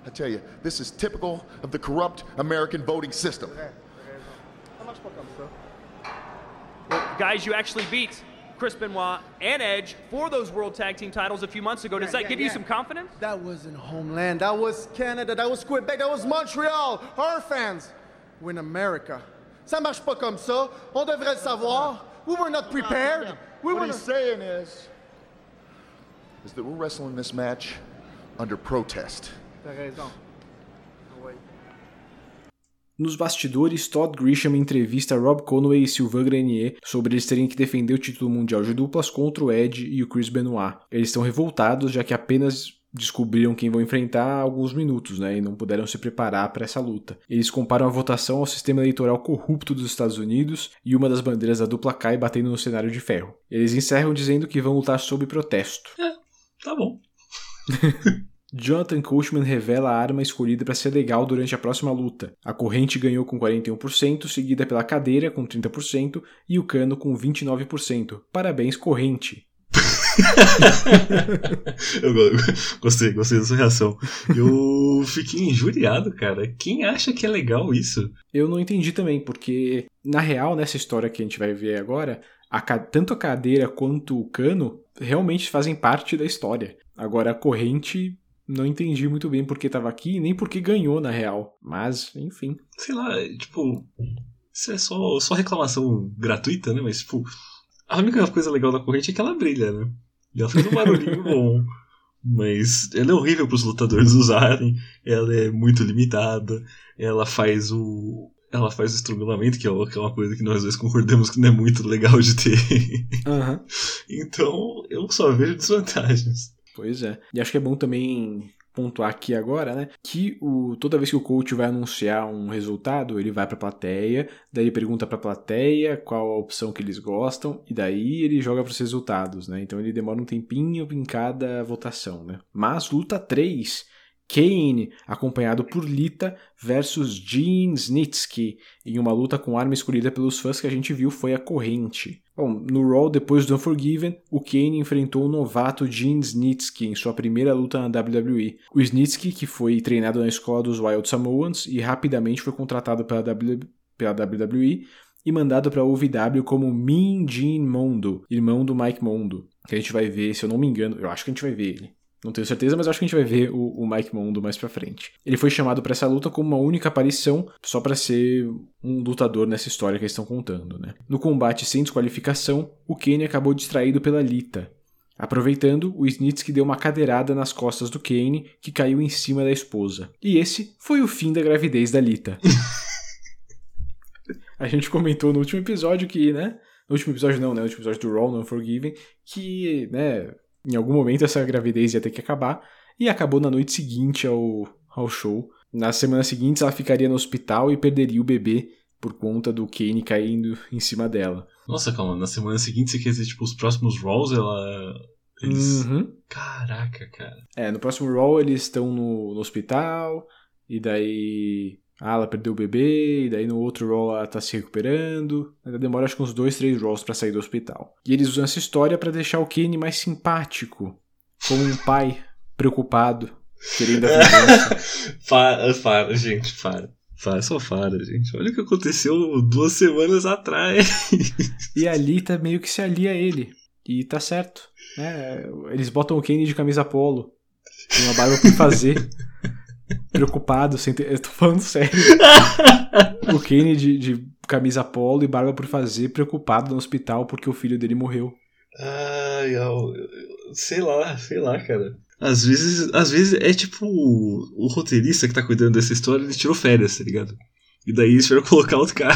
I tell you, this is typical of the corrupt American voting system. Guys, you actually beat Chris Benoit and Edge for those World Tag Team titles a few months ago. Does Yeah, that yeah, give you some confidence? That wasn't homeland. That was Canada. That was Quebec. That was Montreal. Our fans. We're in America. Ça marche pas comme ça. On devrait le savoir. We were not prepared. We what were he's not... saying is, is that we're wrestling this match under protest. Nos bastidores, Todd Grisham entrevista Rob Conway e Sylvain Grenier sobre eles terem que defender o título mundial de duplas contra o Edge e o Chris Benoit. Eles estão revoltados já que apenas descobriram quem vão enfrentar há alguns minutos, né, e não puderam se preparar para essa luta. Eles comparam a votação ao sistema eleitoral corrupto dos Estados Unidos e uma das bandeiras da dupla cai batendo no cenário de ferro. Eles encerram dizendo que vão lutar sob protesto. Tá bom. Jonathan Coachman revela a arma escolhida para ser legal durante a próxima luta. A corrente ganhou com 41%, seguida pela cadeira com 30% e o cano com 29%. Parabéns, corrente! Eu go- gostei, gostei da sua reação. Eu fiquei injuriado, cara. Quem acha que é legal isso? Eu não entendi também, porque na real, nessa história que a gente vai ver agora, a tanto a cadeira quanto o cano realmente fazem parte da história. Agora a corrente, não entendi muito bem porque estava aqui, nem porque ganhou na real. Mas, enfim. Sei lá, tipo. Isso é só, só reclamação gratuita, né? Mas, tipo. A única coisa legal da corrente é que ela brilha, né? Ela faz um barulhinho bom. Mas ela é horrível para os lutadores usarem. Ela é muito limitada. Ela faz o. Ela faz o estrangulamento, que é uma que é uma coisa que nós dois concordamos que não é muito legal de ter. Aham. Então, eu só vejo desvantagens. Pois é. E acho que é bom também pontuar aqui agora, né, que o, toda vez que o coach vai anunciar um resultado, ele vai pra plateia, daí pergunta pra plateia qual a opção que eles gostam, e daí ele joga pros resultados, né, então ele demora um tempinho em cada votação, né. Mas luta 3, Kane, acompanhado por Lita versus Gene Snitsky, em uma luta com arma escolhida pelos fãs que a gente viu foi a corrente. Bom, no Raw, depois do Unforgiven, o Kane enfrentou o novato Gene Snitsky em sua primeira luta na WWE. O Snitsky, que foi treinado na escola dos Wild Samoans e rapidamente foi contratado pela, w... pela WWE e mandado para a OVW como Mean Gene Mondo, irmão do Mike Mondo. Que a gente vai ver, se eu não me engano, eu acho que a gente vai ver ele. Não tenho certeza, mas acho que a gente vai ver o, o Mike Mondo mais pra frente. Ele foi chamado para essa luta como uma única aparição, só para ser um lutador nessa história que eles estão contando, né? No combate sem desqualificação, o Kane acabou distraído pela Lita. Aproveitando, o Snitsky deu uma cadeirada nas costas do Kane, que caiu em cima da esposa. E esse foi o fim da gravidez da Lita. a gente comentou no último episódio que, né? No último episódio não, né? No último episódio do Raw, No Unforgiven, que, né? Em algum momento essa gravidez ia ter que acabar, e acabou na noite seguinte ao, ao show. Nas semanas seguintes ela ficaria no hospital e perderia o bebê por conta do Kane caindo em cima dela. Nossa, calma, na semana seguinte você quer dizer, tipo, os próximos Raws, ela... Eles... Uhum. Caraca, cara. É, no próximo Raw eles estão no, no hospital, e daí... Ah, ela perdeu o bebê, e daí no outro Raw ela tá se recuperando. Ainda demora acho que uns dois, três Raws pra sair do hospital. E eles usam essa história para deixar o Kane mais simpático, como um pai preocupado, querendo a vingança. para, para, gente, para. Para, só para, gente. Olha o que aconteceu duas semanas atrás. e a Lita meio que se alia a ele. E tá certo. É, eles botam o Kane de camisa polo. Tem uma barba por fazer. Preocupado, sem ter... eu tô falando sério. o Kane de, de camisa polo e barba por fazer, preocupado no hospital porque o filho dele morreu. Ai, eu, eu, sei lá, sei lá, cara. Às vezes, às vezes é tipo o, o roteirista que tá cuidando dessa história, ele tirou férias, tá ligado? E daí eles tiveram colocar outro cara.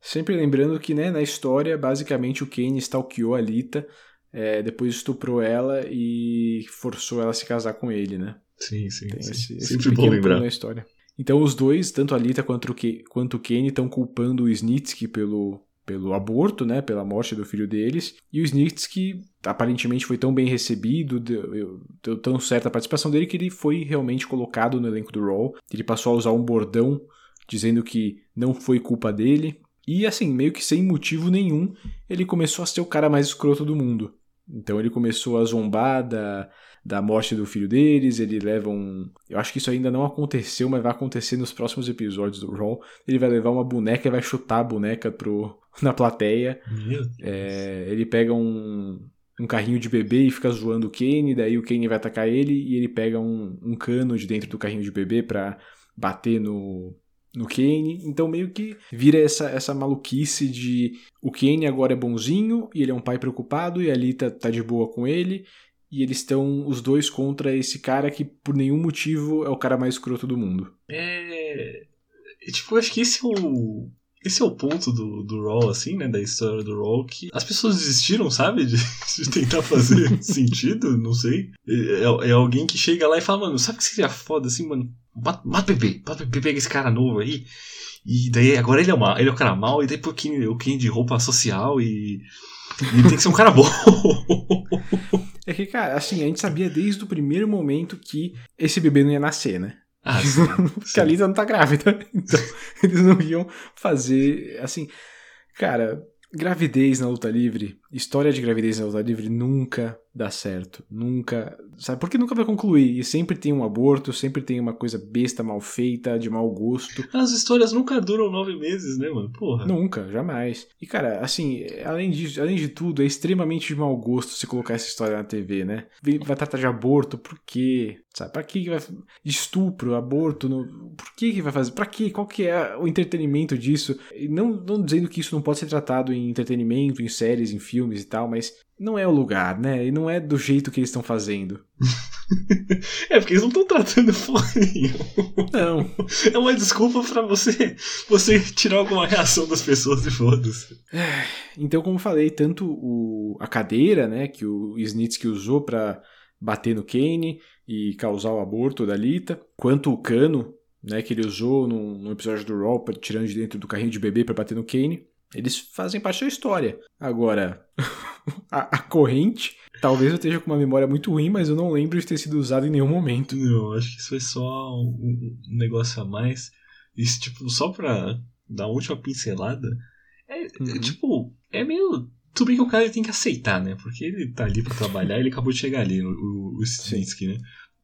Sempre lembrando que, né, na história, basicamente o Kane stalkeou a Lita, é, depois estuprou ela e forçou ela a se casar com ele, né? Sim, sim. Tem sim. esse, esse Sempre bom lembrar. na história. Então os dois, tanto a Lita quanto o, Ke quanto o Kane, estão culpando o Snitsky pelo, pelo aborto, né, pela morte do filho deles. E o Snitsky aparentemente foi tão bem recebido, deu, deu tão certa a participação dele que ele foi realmente colocado no elenco do Raw. Ele passou a usar um bordão dizendo que não foi culpa dele. E assim, meio que sem motivo nenhum, ele começou a ser o cara mais escroto do mundo. Então ele começou a zombar da, da morte do filho deles, ele leva um... Eu acho que isso ainda não aconteceu, mas vai acontecer nos próximos episódios do Raw. Ele vai levar uma boneca e vai chutar a boneca pro, na plateia. É, ele pega um, um carrinho de bebê e fica zoando o Kane, daí o Kane vai atacar ele e ele pega um, um cano de dentro do carrinho de bebê pra bater no, no Kane. Então meio que vira essa, essa maluquice de o Kane agora é bonzinho e ele é um pai preocupado e a Lita tá de boa com ele. E eles estão os dois contra esse cara que por nenhum motivo é o cara mais escroto do mundo. É. é, Tipo, eu acho que esse é o. Esse é o ponto do, do Raw, assim, né? Da história do Raw, que as pessoas desistiram, sabe? De, de tentar fazer sentido, não sei. É, é alguém que chega lá e fala, mano, sabe o que seria foda assim, mano? Mata, mata o bebê, mata o bebê, pega esse cara novo aí. E daí agora ele é o mal, ele é o cara mal, e daí põe o Ken, Ken de roupa social e. e ele tem que ser um cara bom. É que, cara, assim, a gente sabia desde o primeiro momento que esse bebê não ia nascer, né? Ah, sim, Porque a Lisa não tá grávida. Então, eles não iam fazer. Assim, cara, gravidez na luta livre, história de gravidez na luta livre nunca dá certo. Nunca. Sabe? Porque nunca vai concluir. E sempre tem um aborto, sempre tem uma coisa besta, mal feita, de mau gosto. As histórias nunca duram nove meses, né, mano? Porra. Nunca, jamais. E, cara, assim, além de, além de tudo, é extremamente de mau gosto se colocar essa história na TV, né? Vai tratar de aborto, por quê? Sabe? Pra que vai. Estupro, aborto, no... por que que vai fazer? Pra quê? Qual que é o entretenimento disso? Não, não dizendo que isso não pode ser tratado em entretenimento, em séries, em filmes e tal, mas não é o lugar, né? E não é do jeito que eles estão fazendo. É porque eles não estão tratando porra. Não. É uma desculpa pra você, você tirar alguma reação das pessoas e foda-se. Então, como eu falei, tanto o, a cadeira, né, que o Snitsky usou pra bater no Kane e causar o aborto da Lita, quanto o cano, né, que ele usou num, num episódio do Raw, tirando de dentro do carrinho de bebê pra bater no Kane, eles fazem parte da história. Agora, a, a corrente, talvez eu esteja com uma memória muito ruim, mas eu não lembro de ter sido usado em nenhum momento. Não, acho que isso foi só um, um negócio a mais. Isso, tipo, só pra dar uma última pincelada. É, é, Uhum. tipo, É meio. Tudo bem que o cara tem que aceitar, né? Porque ele tá ali pra trabalhar e ele acabou de chegar ali, o, o Snitsky, né?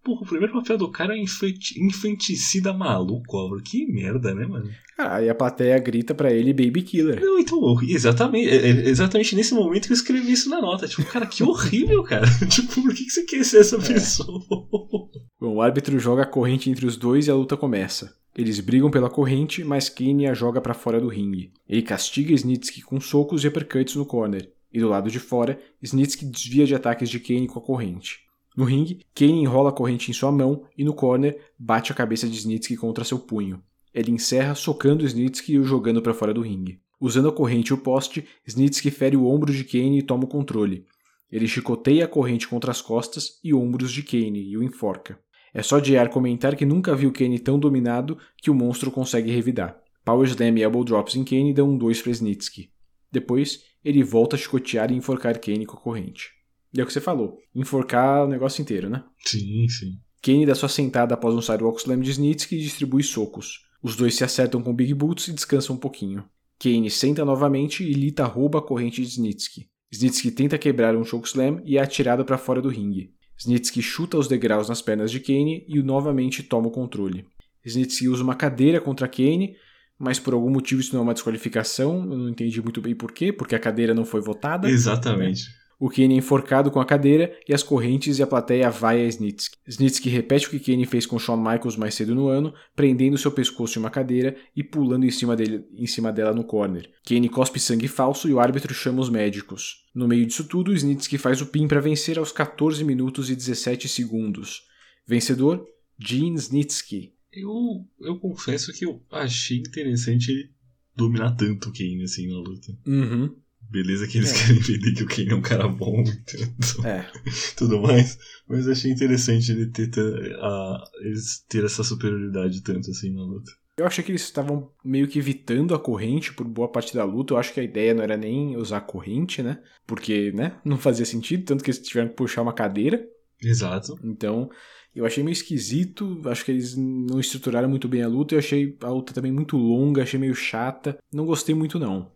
Porra, o primeiro papel do cara é infanticida maluco, Álvaro. Que merda, né, mano? Ah, e a plateia grita pra ele Baby Killer. Não, então, exatamente, é, é exatamente nesse momento que eu escrevi isso na nota. Tipo, cara, que horrível, cara. tipo, por que, que você quer ser essa é. pessoa? Bom, o árbitro joga a corrente entre os dois e a luta começa. Eles brigam pela corrente, mas Kane a joga para fora do ringue. Ele castiga Snitsky com socos e uppercuts no corner. E do lado de fora, Snitsky desvia de ataques de Kane com a corrente. No ringue, Kane enrola a corrente em sua mão e no corner bate a cabeça de Snitsky contra seu punho. Ele encerra socando Snitsky e o jogando para fora do ringue. Usando a corrente e o poste, Snitsky fere o ombro de Kane e toma o controle. Ele chicoteia a corrente contra as costas e ombros de Kane e o enforca. É só JR comentar que nunca viu Kane tão dominado que o monstro consegue revidar. Power Slam e Elbow Drops em Kane dão um 2 para Snitsky. Depois, ele volta a chicotear e enforcar Kane com a corrente. E é o que você falou, enforcar o negócio inteiro, né? Sim, sim. Kane dá sua sentada após um Sidewalk Slam de Snitsky e distribui socos. Os dois se acertam com Big Boots e descansam um pouquinho. Kane senta novamente e Lita rouba a corrente de Snitsky. Snitsky tenta quebrar um chokeslam e é atirado para fora do ringue. Snitsky chuta os degraus nas pernas de Kane e novamente toma o controle. Snitsky usa uma cadeira contra Kane, mas por algum motivo isso não é uma desqualificação. Eu não entendi muito bem por quê, porque a cadeira não foi votada. Exatamente. O Kane é enforcado com a cadeira e as correntes e a plateia vai a Snitsky. Snitsky repete o que Kane fez com Shawn Michaels mais cedo no ano, prendendo seu pescoço em uma cadeira e pulando em cima, dele, em cima dela no corner. Kane cospe sangue falso e o árbitro chama os médicos. No meio disso tudo, Snitsky faz o pin para vencer aos 14 minutos e 17 segundos. Vencedor, Gene Snitsky. Eu, eu confesso que eu achei interessante ele dominar tanto o Kane assim na luta. Uhum. Beleza que eles é. querem vender que o Kane é um cara bom e tudo, é. tudo mais. Mas achei interessante ele ter, ter, a, eles ter essa superioridade tanto assim na luta. Eu achei que eles estavam meio que evitando a corrente por boa parte da luta. Eu acho que a ideia não era nem usar a corrente, né? Porque, né? Não fazia sentido, tanto que eles tiveram que puxar uma cadeira. Exato. Então, eu achei meio esquisito. Acho que eles não estruturaram muito bem a luta. Eu achei a luta também muito longa, achei meio chata. Não gostei muito, não.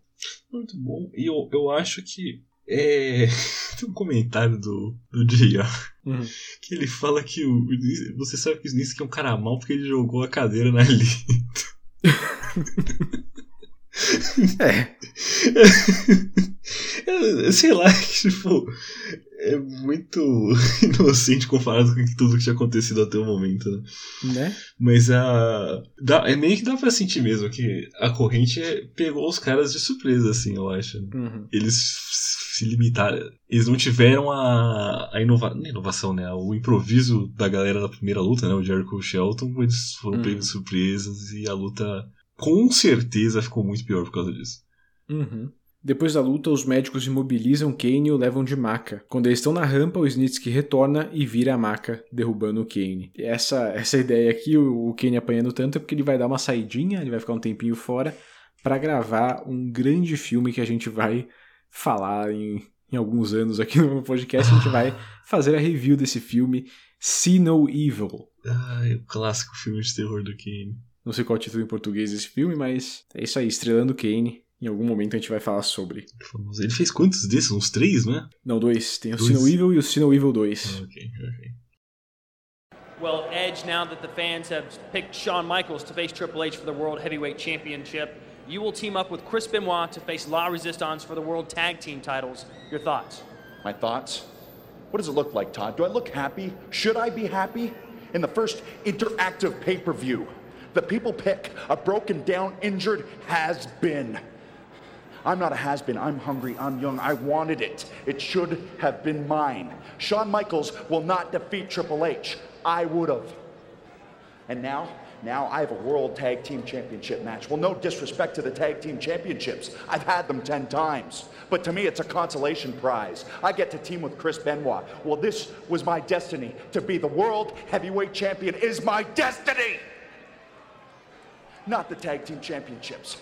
Muito bom. E eu, eu acho que. É... Tem um comentário do, do JR uhum. que ele fala que o, você sabe que o Snisk é um cara mal porque ele jogou a cadeira na Lito. é. Sei lá, tipo, é muito inocente comparado com tudo que tinha acontecido até o momento, né? né? Mas a. Dá, é meio que dá pra sentir mesmo que a corrente é, pegou os caras de surpresa, assim, eu acho. Uhum. Eles se limitaram. Eles não tiveram a, a inova, não é inovação, né? O improviso da galera da primeira luta, né? O Jericho e o Shelton, eles foram uhum. pegos de surpresas e a luta com certeza ficou muito pior por causa disso. Uhum. Depois da luta, os médicos imobilizam Kane e o levam de maca. Quando eles estão na rampa, o Snitsky retorna e vira a maca, derrubando o Kane. Essa, essa ideia aqui, o, o Kane apanhando tanto, é porque ele vai dar uma saidinha, ele vai ficar um tempinho fora, para gravar um grande filme que a gente vai falar em, em alguns anos aqui no podcast. A gente vai fazer a review desse filme, See No Evil. Ai, o clássico filme de terror do Kane. Não sei qual é o título em português desse filme, mas é isso aí, estrelando Kane. Em algum momento a gente vai falar sobre. Ele fez quantos desses? Uns três, né? Não, dois. Tem o dois. Sino Evil e o Sino Evil 2. ok, ok. Well, Edge, now that the fans have picked Shawn Michaels to face Triple H for the World Heavyweight Championship, you will team up with Chris Benoit to face La Resistance for the World Tag Team titles. Your thoughts? My thoughts? What does it look like, Todd? Do I look happy? Should I be happy? In the first interactive pay per view, the people pick a broken down, injured has been. I'm not a has been. I'm hungry. I'm young. I wanted it. It should have been mine. Shawn Michaels will not defeat Triple H. I would have. And now, now I have a World Tag Team Championship match. Well, no disrespect to the Tag Team Championships. I've had them 10 times. But to me, it's a consolation prize. I get to team with Chris Benoit. Well, this was my destiny. To be the World Heavyweight Champion is my destiny! Not the Tag Team Championships.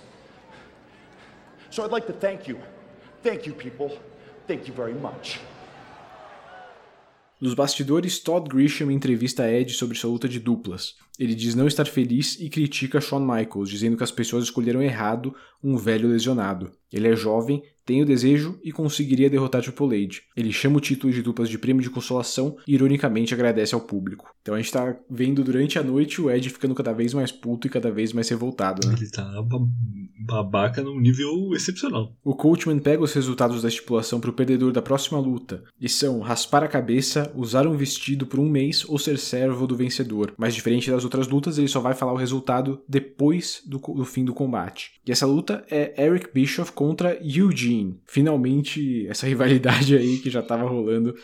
So I'd like to thank you. Thank you, people. Thank you very much. Nos bastidores, Todd Grisham entrevista Ed sobre sua luta de duplas. Ele diz não estar feliz e critica Shawn Michaels, dizendo que as pessoas escolheram errado um velho lesionado. Ele é jovem, tem o desejo e conseguiria derrotar Triple H. Ele chama o título de duplas de prêmio de consolação e ironicamente agradece ao público. Então a gente tá vendo durante a noite o Ed ficando cada vez mais puto e cada vez mais revoltado, né? Ele tá babaca num nível excepcional. O Coachman pega os resultados da estipulação para o perdedor da próxima luta, e são raspar a cabeça, usar um vestido por um mês ou ser servo do vencedor. Mas diferente das outras lutas, ele só vai falar o resultado depois do, do fim do combate. E essa luta é Eric Bischoff contra Eugene. Finalmente, essa rivalidade aí que já estava rolando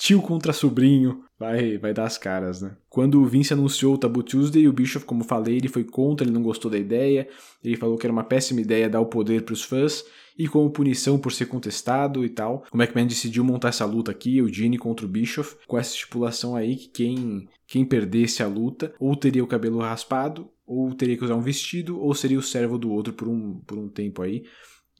tio contra sobrinho, vai, vai dar as caras, né? Quando o Vince anunciou o Tabu Tuesday, o Bischoff, como falei, ele foi contra, ele não gostou da ideia, ele falou que era uma péssima ideia dar o poder para os fãs, e como punição por ser contestado e tal, o McMahon decidiu montar essa luta aqui, o Gene contra o Bischoff, com essa estipulação aí que quem, quem perdesse a luta ou teria o cabelo raspado, ou teria que usar um vestido, ou seria o servo do outro por um, por um tempo aí.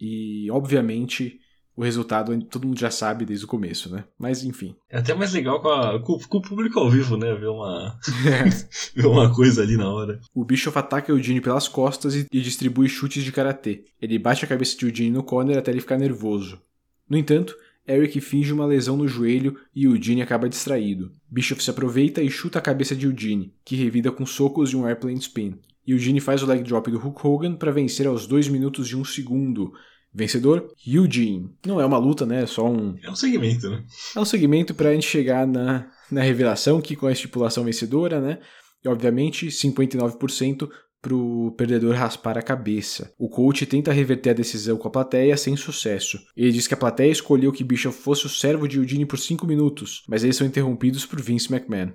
E, obviamente, o resultado todo mundo já sabe desde o começo, né? Mas enfim. É até mais legal com, a, com, com o público ao vivo, né? Ver uma, ver uma coisa ali na hora. O Bischoff ataca o Eugene pelas costas e, e distribui chutes de karatê. Ele bate a cabeça de Eugene no corner até ele ficar nervoso. No entanto, Eric finge uma lesão no joelho e Eugene acaba distraído. Bischoff se aproveita e chuta a cabeça de Eugene, que revida com socos e um airplane spin. Eugene faz o leg drop do Hulk Hogan para vencer aos 2 minutos e 1 segundo, Vencedor, Eugene. Não é uma luta, né? É só um. É um segmento, né? É um segmento pra gente chegar na, na revelação, que com a estipulação vencedora, né? E obviamente 59% pro perdedor raspar a cabeça. O coach tenta reverter a decisão com a plateia sem sucesso. Ele diz que a plateia escolheu que Bishop fosse o servo de Eugene por 5 minutos, mas eles são interrompidos por Vince McMahon.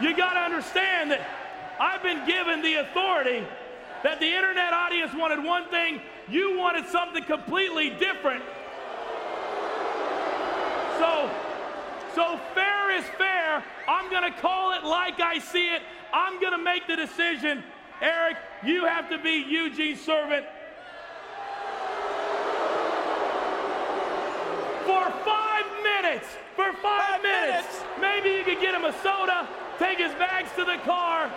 You gotta understand that I've been given the authority that the internet audience wanted one thing, you wanted something completely different. So, so fair is fair. I'm going to call it like I see it. I'm going to make the decision. Eric, you have to be Eugene's servant. For five minutes, for five, five minutes. minutes, maybe you could get him a soda, take his bags to the car,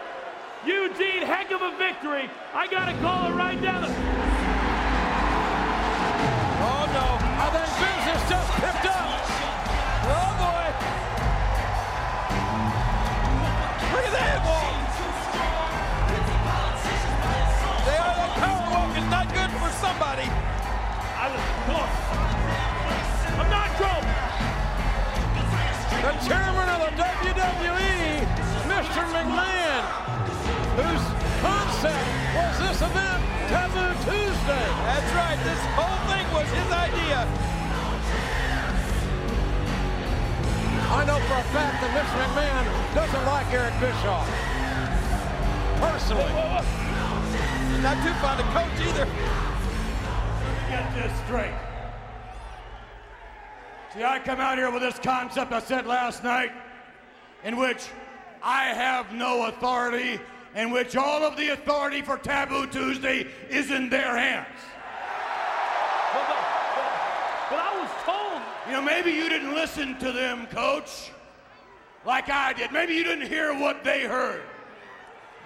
Eugene, heck of a victory. I got to call it right down. Oh, no. I think business just picked up. Oh, boy. Look at that walk. They are the power walk is not good for somebody. I was close. I'm not drunk. The chairman of the WWE, Mr. McMahon, whose concept was this event, Taboo Tuesday. That's right. This whole thing was his idea. I know for a fact that Mitch McMahon doesn't like Eric Bischoff. Personally. Whoa, whoa, whoa. Not too fond of coach either. Let me get this straight. See, I come out here with this concept I said last night, in which I have no authority in which all of the authority for Taboo Tuesday is in their hands. But, but, but, but I was told. You know, maybe you didn't listen to them, coach, like I did. Maybe you didn't hear what they heard.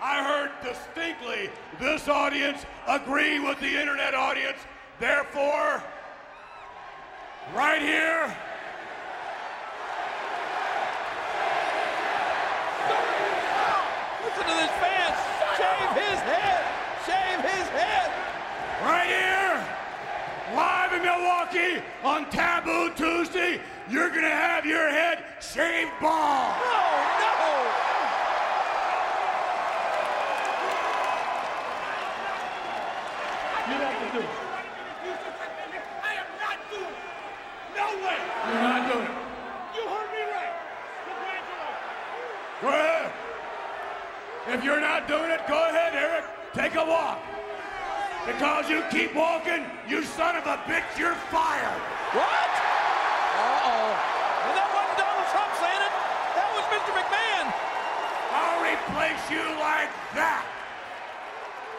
I heard distinctly this audience agree with the internet audience. Therefore, right here, listen to this Shave his head! Shave his head! Right here, live in Milwaukee on Taboo Tuesday, you're gonna have your head shaved bald. No, no! You have to do it. I am not doing it. No way. You're not doing it. You heard me right. Congratulations. Go ahead. If you're not doing it, go ahead, Eric. Take a walk. Because you keep walking, you son of a bitch, you're fired. What? Uh-oh. And that wasn't Donald Trump saying it. That was Mr. McMahon. I'll replace you like that.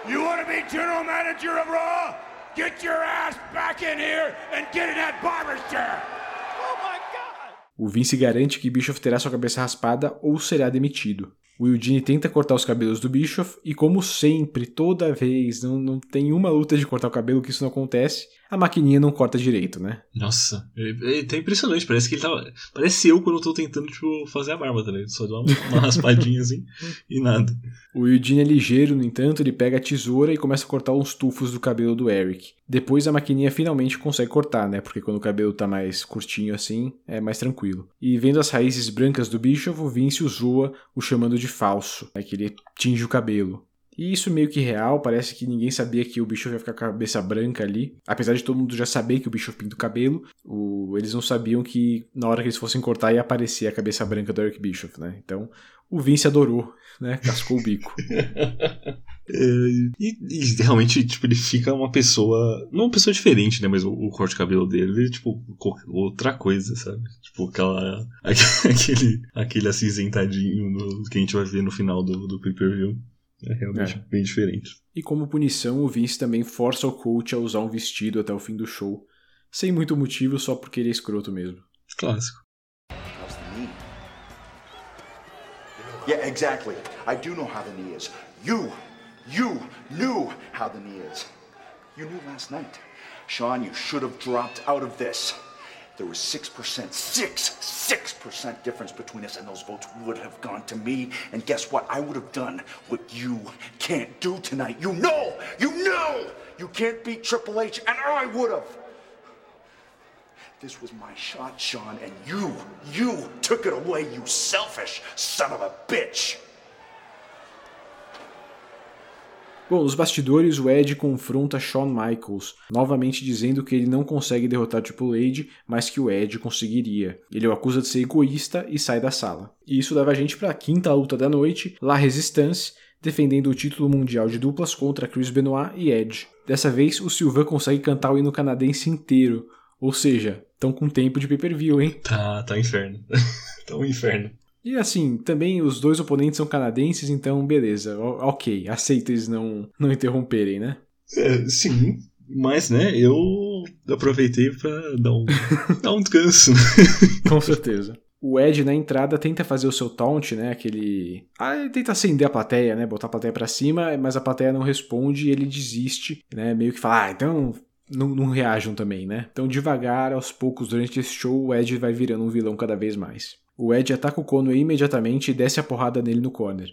You want to be general manager of Raw? Get your ass back in here and get in that barber's chair. Oh my God. O Vince garante que Bischoff terá sua cabeça raspada ou será demitido. O Eugene tenta cortar os cabelos do Bischoff e, como sempre, toda vez, não, não tem uma luta de cortar o cabelo que isso não acontece, a maquininha não corta direito, né? Nossa, é, é, tá impressionante. Parece que ele tava. Parece eu quando eu tô tentando, tipo, fazer a barba, tá ligado? Só dá uma, uma raspadinha assim e nada. O Eugene é ligeiro, no entanto, ele pega a tesoura e começa a cortar uns tufos do cabelo do Eric. Depois a maquininha finalmente consegue cortar, né? Porque quando o cabelo tá mais curtinho assim, é mais tranquilo. E vendo as raízes brancas do Bischoff, o Vince o zoa, o chamando de falso, né? Que ele tinge o cabelo. E isso meio que real, parece que ninguém sabia que o Bischoff ia ficar com a cabeça branca ali. Apesar de todo mundo já saber que o Bischoff pinta o cabelo, o... eles não sabiam que na hora que eles fossem cortar ia aparecer a cabeça branca do Eric Bischoff, né? Então o Vince adorou, né? Cascou o bico. É, e, e, realmente, tipo, ele fica uma pessoa. Não uma pessoa diferente, né? Mas o, o corte de cabelo dele tipo, outra coisa, sabe? Tipo, aquela. Aquele, aquele acinzentadinho no, que a gente vai ver no final do, do pay-per-view. É realmente é. bem diferente. E como punição, o Vince também força o coach a usar um vestido até o fim do show, sem muito motivo, só porque ele é escroto mesmo. Clássico. Yeah, exactly. I do know how the knee is. You, you knew how the knee is. You knew last night. Sean, you should have dropped out of this. There was 6%, 6, 6% difference between us, and those votes would have gone to me. And guess what? I would have done what you can't do tonight. You know, you know you can't beat Triple H, and I would have. This was my shot, Sean, and you, you took it away, you selfish son of a bitch. Bom, nos bastidores, o Ed confronta Shawn Michaels, novamente dizendo que ele não consegue derrotar Triple H, mas que o Ed conseguiria. Ele o acusa de ser egoísta e sai da sala. E isso leva a gente para a quinta luta da noite, La Resistance, defendendo o título mundial de duplas contra Chris Benoit e Edge. Dessa vez, o Silvan consegue cantar o hino canadense inteiro, ou seja, estão com tempo de pay-per-view, hein? Tá, tá inferno. tá um inferno. E assim, também os dois oponentes são canadenses, então beleza, ok, aceito eles não, não interromperem, né? É, sim, mas né, eu aproveitei para dar um, dar um descanso. Com certeza. O Ed na entrada tenta fazer o seu taunt, né? Aquele. Ah, ele tenta acender a plateia, né? Botar a plateia pra cima, mas a plateia não responde e ele desiste, né? Meio que fala, ah, então não, não reajam também, né? Então, devagar, aos poucos, durante esse show, o Ed vai virando um vilão cada vez mais. O Ed ataca o Conway imediatamente e desce a porrada nele no corner.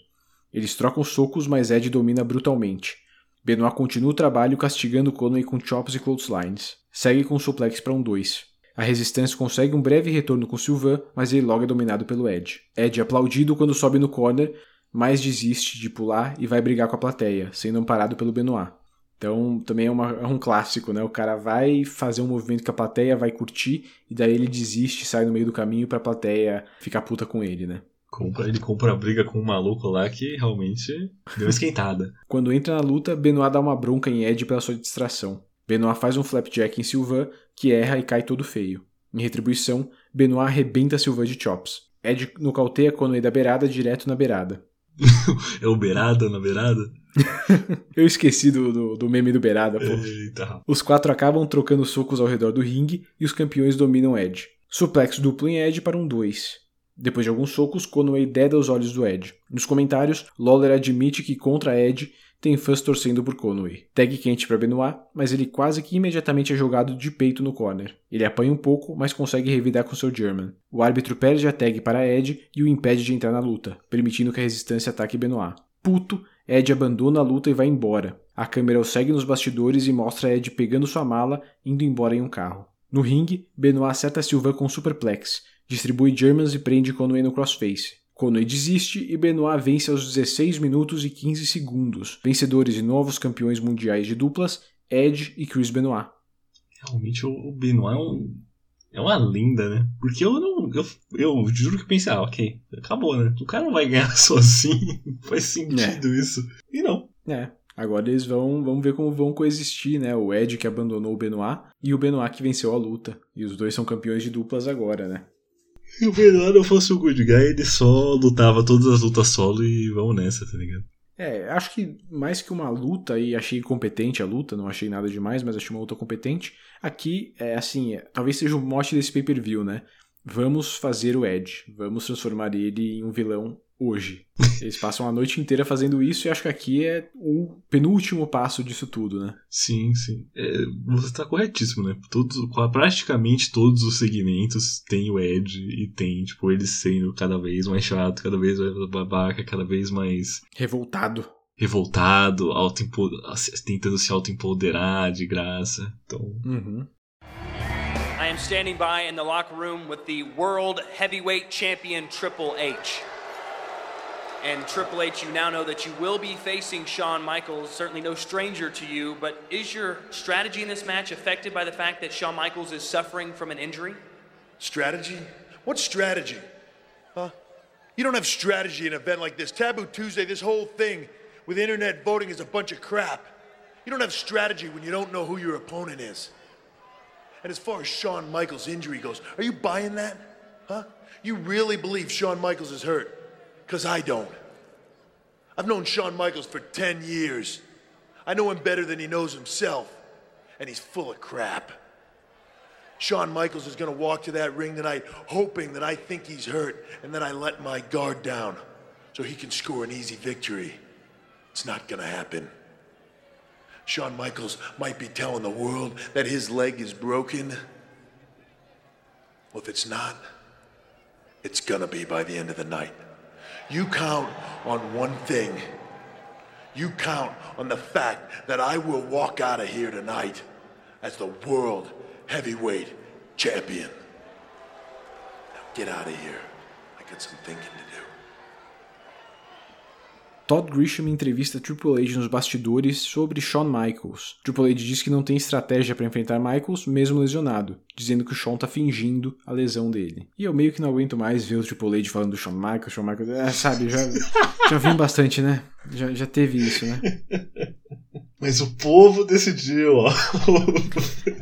Eles trocam socos, mas Ed domina brutalmente. Benoit continua o trabalho castigando Conway com chops e clotheslines. Segue com um suplex para um 2. A resistência consegue um breve retorno com Sylvain, mas ele logo é dominado pelo Ed. Ed é aplaudido quando sobe no corner, mas desiste de pular e vai brigar com a plateia, sendo amparado pelo Benoit. Então também é, uma, é, um clássico, né? O cara vai fazer um movimento que a plateia vai curtir e daí ele desiste, sai no meio do caminho pra plateia ficar puta com ele, né? Compra, ele compra a briga com um maluco lá que realmente deu esquentada. Quando entra na luta, Benoit dá uma bronca em Ed pela sua distração. Benoit faz um flapjack em Sylvain, que erra e cai todo feio. Em retribuição, Benoit arrebenta Sylvain de chops. Ed nocauteia Conway da beirada direto na beirada. é o beirada na beirada? Eu esqueci do, do, do, meme do Beirada, pô. Eita. Os quatro acabam trocando socos ao redor do ringue e os campeões dominam Ed. Suplex duplo em Ed para um 2. Depois de alguns socos, Conway deda os olhos do Ed. Nos comentários, Lawler admite que contra Ed tem fãs torcendo por Conway. Tag quente para Benoit, mas ele quase que imediatamente é jogado de peito no corner. Ele apanha um pouco, mas consegue revidar com seu German. O árbitro perde a tag para Ed e o impede de entrar na luta, permitindo que a resistência ataque Benoit. Puto, Ed abandona a luta e vai embora. A câmera o segue nos bastidores e mostra Ed pegando sua mala, indo embora em um carro. No ringue, Benoit acerta Silva com superplex, distribui Germans e prende Conway no crossface. Conway desiste e Benoit vence aos 16 minutos e 15 segundos. Vencedores e novos campeões mundiais de duplas, Ed e Chris Benoit. Realmente o Benoit é um é uma lenda, né? Porque eu não. Eu, eu juro que pensei, ah, ok, acabou, né? O cara não vai ganhar sozinho. Faz sentido é. isso. E não. É. Agora eles vão, vão ver como vão coexistir, né? O Ed que abandonou o Benoit e o Benoit que venceu a luta. E os dois são campeões de duplas agora, né? Se o Benoit não fosse o Good Guy, ele só lutava todas as lutas solo e vamos nessa, tá ligado? É, acho que mais que uma luta, e achei competente a luta, não achei nada demais, mas achei uma luta competente. Aqui, é assim, é, talvez seja o mote desse pay-per-view, né? Vamos fazer o Edge, vamos transformar ele em um vilão hoje. Eles passam a noite inteira fazendo isso e acho que aqui é o penúltimo passo disso tudo, né? Sim, sim. É, você está corretíssimo, né? Todos, praticamente todos os segmentos têm o Ed e tem, tipo, ele sendo cada vez mais chato, cada vez mais babaca, cada vez mais. Revoltado. Revoltado, auto tentando se auto-empoderar de graça. Então. Uhum. I am standing by in the locker room with the World Heavyweight Champion Triple H. And Triple H, you now know that you will be facing Shawn Michaels, certainly no stranger to you, but is your strategy in this match affected by the fact that Shawn Michaels is suffering from an injury? Strategy? What strategy? Huh? You don't have strategy in an event like this. Taboo Tuesday, this whole thing with internet voting is a bunch of crap. You don't have strategy when you don't know who your opponent is. And as far as Shawn Michaels' injury goes, are you buying that? Huh? You really believe Shawn Michaels is hurt? Because I don't. I've known Shawn Michaels for 10 years. I know him better than he knows himself. And he's full of crap. Shawn Michaels is going to walk to that ring tonight hoping that I think he's hurt and that I let my guard down so he can score an easy victory. It's not going to happen. Shawn Michaels might be telling the world that his leg is broken. Well, if it's not, it's to be by the end of the night. You count on one thing. You count on the fact that I will walk out of here tonight as the world heavyweight champion. Now get out of here. I got some thinking. Todd Grisham entrevista Triple H nos bastidores sobre Shawn Michaels. Triple H diz que não tem estratégia para enfrentar Michaels, mesmo lesionado, dizendo que o Shawn tá fingindo a lesão dele. E eu meio que não aguento mais ver o Triple H falando do Shawn Michaels, Shawn Michaels, é, sabe, já, já vi bastante, né? Já, já teve isso, né? Mas o povo decidiu, ó.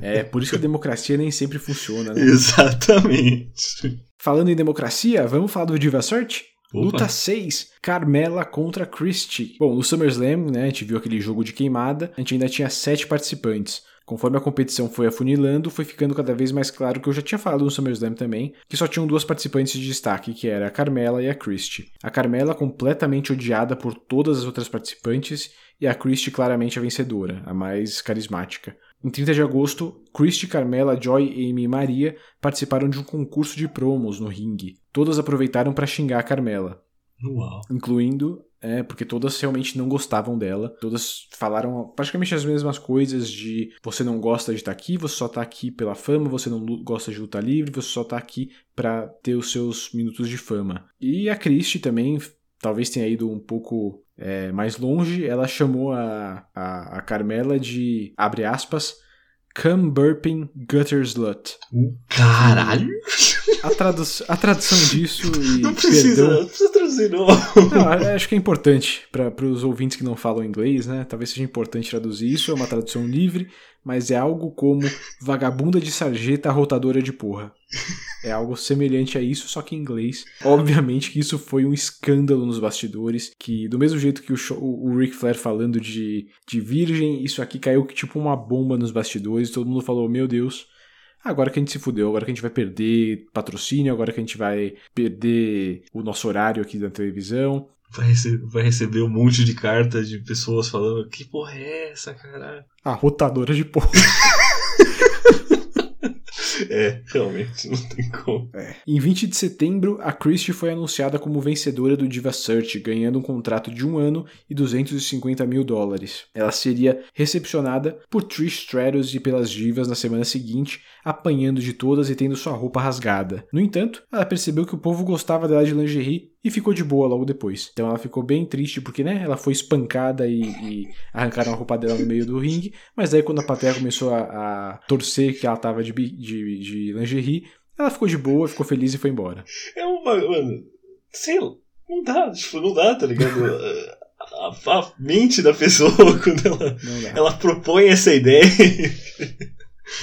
é, por isso que a democracia nem sempre funciona, né? Exatamente. Falando em democracia, vamos falar do Diva Search? Luta 6, Carmela contra Christie. Bom, no SummerSlam, né, a gente viu aquele jogo de queimada, a gente ainda tinha sete participantes. Conforme a competição foi afunilando, foi ficando cada vez mais claro que eu já tinha falado no SummerSlam também, que só tinham duas participantes de destaque, que era a Carmela e a Christie. A Carmela completamente odiada por todas as outras participantes e a Christie claramente a vencedora, a mais carismática. Em 30 de agosto, Christy, Carmela, Joy, Amy e Maria participaram de um concurso de promos no ringue. Todas aproveitaram para xingar a Carmela. Uau. Incluindo, é, porque todas realmente não gostavam dela. Todas falaram praticamente as mesmas coisas de você não gosta de estar aqui, você só está aqui pela fama, você não gosta de luta livre, você só está aqui para ter os seus minutos de fama. E a Christy também talvez tenha ido um pouco é, mais longe, ela chamou a, a, a Carmela de, abre aspas, Come Burping Gutter Slut. Caralho! A, tradu a tradução disso e. Não precisa, perdão, não precisa traduzir, não. não. Acho que é importante para os ouvintes que não falam inglês, né? Talvez seja importante traduzir isso. É uma tradução livre, mas é algo como vagabunda de sarjeta rotadora de porra. É algo semelhante a isso, só que em inglês. Obviamente que isso foi um escândalo nos bastidores, que do mesmo jeito que o, show, o Ric Flair falando de, de virgem, isso aqui caiu tipo uma bomba nos bastidores, todo mundo falou, meu Deus, agora que a gente se fudeu, agora que a gente vai perder patrocínio, agora que a gente vai perder o nosso horário aqui da televisão. Vai receber, vai receber um monte de cartas de pessoas falando que porra é essa, caralho? A rotadora de porra. É, realmente, não tem como. É. Em 20 de setembro, a Christie foi anunciada como vencedora do Diva Search, ganhando um contrato de um ano e 250 mil dólares. Ela seria recepcionada por Trish Stratus e pelas divas na semana seguinte, apanhando de todas e tendo sua roupa rasgada. No entanto, ela percebeu que o povo gostava dela de lingerie e ficou de boa logo depois. Então ela ficou bem triste porque, né, ela foi espancada e, e arrancaram a roupa dela no meio do ringue, mas aí quando a plateia começou a, a torcer que ela tava de, de, de lingerie, ela ficou de boa, ficou feliz e foi embora. É uma, mano, sei lá, não dá, tipo, não dá, tá ligado? a, a, mente da pessoa quando ela, ela propõe essa ideia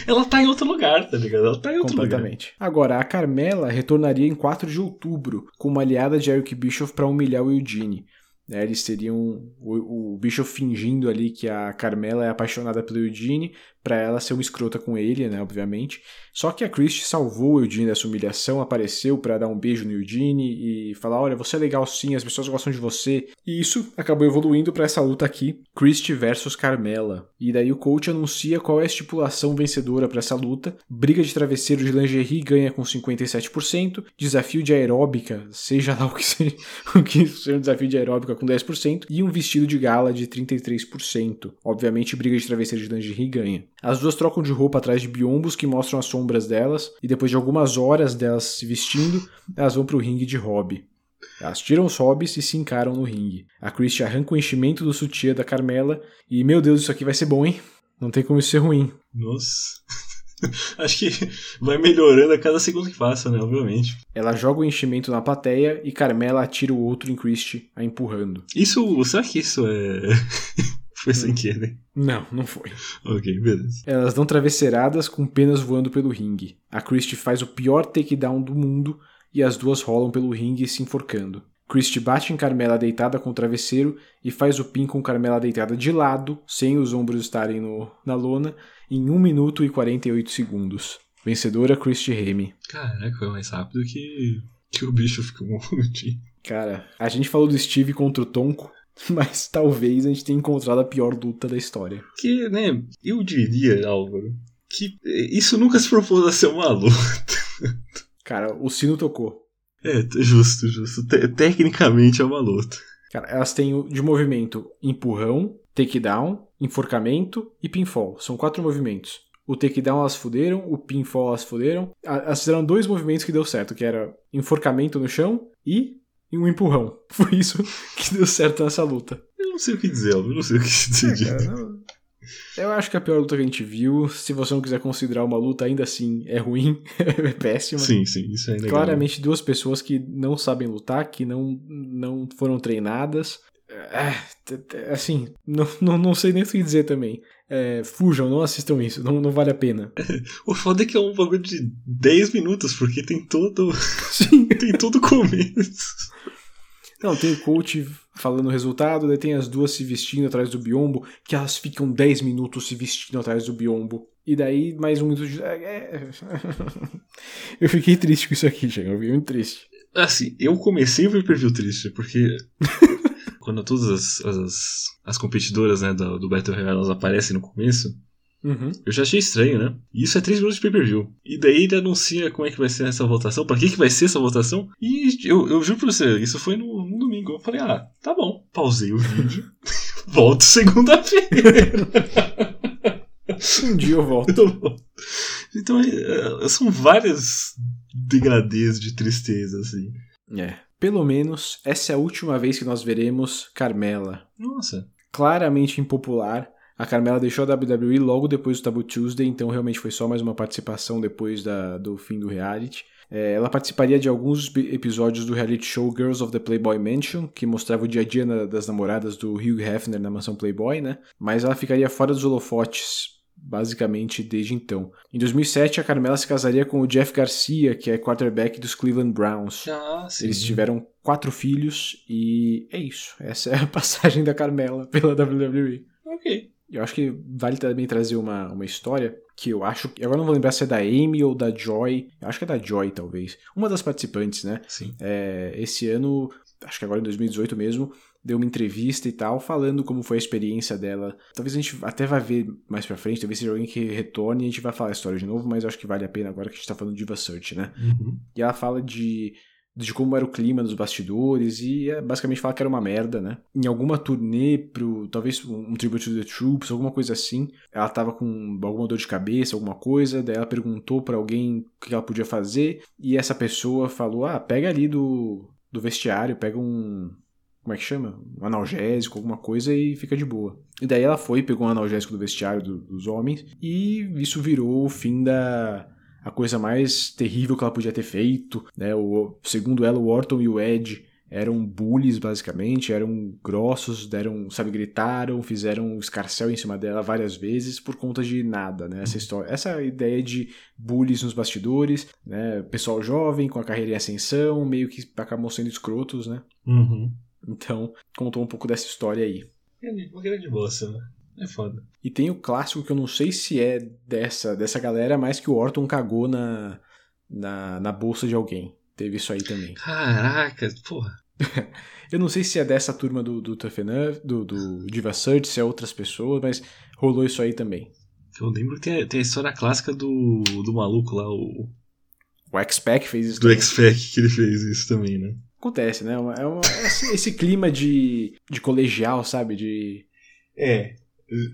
ela tá em outro lugar, tá ligado? Ela tá em outro Completamente. Lugar. Agora, a Carmela retornaria em 4 de outubro, com uma aliada de Eric Bischoff para humilhar o Eugene. É, eles teriam o, o Bischoff fingindo ali que a Carmela é apaixonada pelo Eugene para ela ser uma escrota com ele, né, obviamente. Só que a Christie salvou o Eugene dessa humilhação, apareceu para dar um beijo no Eugene e falar: "Olha, você é legal sim, as pessoas gostam de você". E isso acabou evoluindo para essa luta aqui, Christie versus Carmela. E daí o coach anuncia qual é a estipulação vencedora para essa luta. Briga de travesseiro de lingerie ganha com 57%, desafio de aeróbica, seja lá o que seja, o que seja um desafio de aeróbica com 10% e um vestido de gala de 33%. Obviamente, briga de travesseiro de lingerie ganha. As duas trocam de roupa atrás de biombos que mostram as sombras delas, e depois de algumas horas delas se vestindo, elas vão para o ringue de hobby. Elas tiram os hobbies e se encaram no ringue. A Christie arranca o enchimento do sutiã da Carmela e, meu Deus, isso aqui vai ser bom, hein? Não tem como isso ser ruim. Nossa. Acho que vai melhorando a cada segundo que passa, né? Obviamente. Ela joga o enchimento na plateia e Carmela atira o outro em Christie, a empurrando. Isso. Será que isso é. Foi sem querer? Não, não foi. Ok, beleza. Elas dão travesseiradas com penas voando pelo ringue. A Christie faz o pior takedown do mundo e as duas rolam pelo ringue se enforcando. Christie bate em Carmela deitada com o travesseiro e faz o pin com Carmela deitada de lado, sem os ombros estarem no, na lona, em 1 minuto e 48 segundos. Vencedora Christie Remy. Caraca, foi mais rápido que, que o bicho ficou monte. Cara, a gente falou do Steve contra o Tonko, mas talvez a gente tenha encontrado a pior luta da história. Que, né, eu diria, Álvaro, que isso nunca se propôs a ser uma luta. Cara, o sino tocou. É, justo, justo. Te tecnicamente é uma luta. Cara, elas têm de movimento empurrão, takedown, enforcamento e pinfall. São quatro movimentos. O takedown elas fuderam, o pinfall elas fuderam. Elas fizeram dois movimentos que deu certo, que era enforcamento no chão e um empurrão. Foi isso que deu certo nessa luta. Eu não sei o que dizer, eu não sei o que dizer. É, cara. Eu acho que a pior luta que a gente viu, se você não quiser considerar uma luta, ainda assim é ruim, é péssima. Sim, sim, isso é legal. Claramente duas pessoas que não sabem lutar, que não, não foram treinadas. É, assim, não, não, não sei nem o que dizer também. É, fujam, não assistam isso, não, não vale a pena. o foda é que é um bagulho de 10 minutos, porque tem todo. Sim. tem todo o começo. Não, tem o coach falando o resultado, daí tem as duas se vestindo atrás do biombo, que elas ficam 10 minutos se vestindo atrás do biombo. E daí mais um minuto de. É, é. eu fiquei triste com isso aqui, chega. Eu fiquei muito triste. Assim, eu comecei o pay-per-view triste, porque. Quando todas as, as, as competidoras né, do, do Battle Royale elas aparecem no começo, Uhum. Eu já achei estranho, né? E isso é 3 minutos de pay-per-view. E daí ele anuncia como é que vai ser essa votação, pra que, que vai ser essa votação. E eu, eu juro pra você, isso foi no, no domingo. Eu falei, ah, tá bom. Pausei o vídeo. volto segunda-feira. um dia eu volto. então é, são várias degradês de tristeza, assim. É. Pelo menos essa é a última vez que nós veremos Carmela. Nossa. Claramente impopular a Carmela deixou a WWE logo depois do Taboo Tuesday, então realmente foi só mais uma participação depois da, do fim do reality. É, ela participaria de alguns episódios do reality show Girls of the Playboy Mansion, que mostrava o dia a dia na, das namoradas do Hugh Hefner na mansão Playboy, né? Mas ela ficaria fora dos holofotes, basicamente, desde então. Em 2007, a Carmela se casaria com o Jeff Garcia, que é quarterback dos Cleveland Browns. Ah, Eles tiveram quatro filhos e é isso. Essa é a passagem da Carmela pela WWE. Ok. Eu acho que vale também trazer uma, uma história que eu acho. Agora não vou lembrar se é da Amy ou da Joy. Eu acho que é da Joy, talvez. Uma das participantes, né? Sim. É, esse ano, acho que agora em 2018 mesmo, deu uma entrevista e tal, falando como foi a experiência dela. Talvez a gente até vá ver mais pra frente, talvez seja alguém que retorne e a gente vai falar a história de novo, mas acho que vale a pena agora que a gente tá falando de Diva Search, né? Uhum. E ela fala de de como era o clima dos bastidores e é, basicamente fala que era uma merda, né? Em alguma turnê pro, talvez um, um Tribute to the Troops, alguma coisa assim, ela tava com alguma dor de cabeça, alguma coisa, daí ela perguntou para alguém o que ela podia fazer e essa pessoa falou: "Ah, pega ali do do vestiário, pega um como é que chama? Um analgésico, alguma coisa e fica de boa. E daí ela foi, pegou um analgésico do vestiário do, dos homens e isso virou o fim da a coisa mais terrível que ela podia ter feito. Né? O, segundo ela, o Orton e o Ed eram bullies, basicamente, eram grossos, deram, sabe, gritaram, fizeram escarcel em cima dela várias vezes por conta de nada, né? Essa história, essa ideia de bullies nos bastidores, né? Pessoal jovem, com a carreira em ascensão, meio que acabam sendo escrotos, né? Uhum. Então, contou um pouco dessa história aí. Uma grande bosta, né? É foda. E tem o clássico que eu não sei se é dessa, dessa galera, mas que o Orton cagou na, na, na bolsa de alguém. Teve isso aí também. Caraca, porra. Eu não sei se é dessa turma do, do Tough Enough, do, do Diva Search, se é outras pessoas, mas rolou isso aí também. Eu lembro que tem, tem a história clássica do, do maluco lá, o. O X-Pac fez isso Do X-Pac que ele fez isso também, né? Acontece, né? É uma, é esse, esse, clima de, de colegial, sabe? De. É,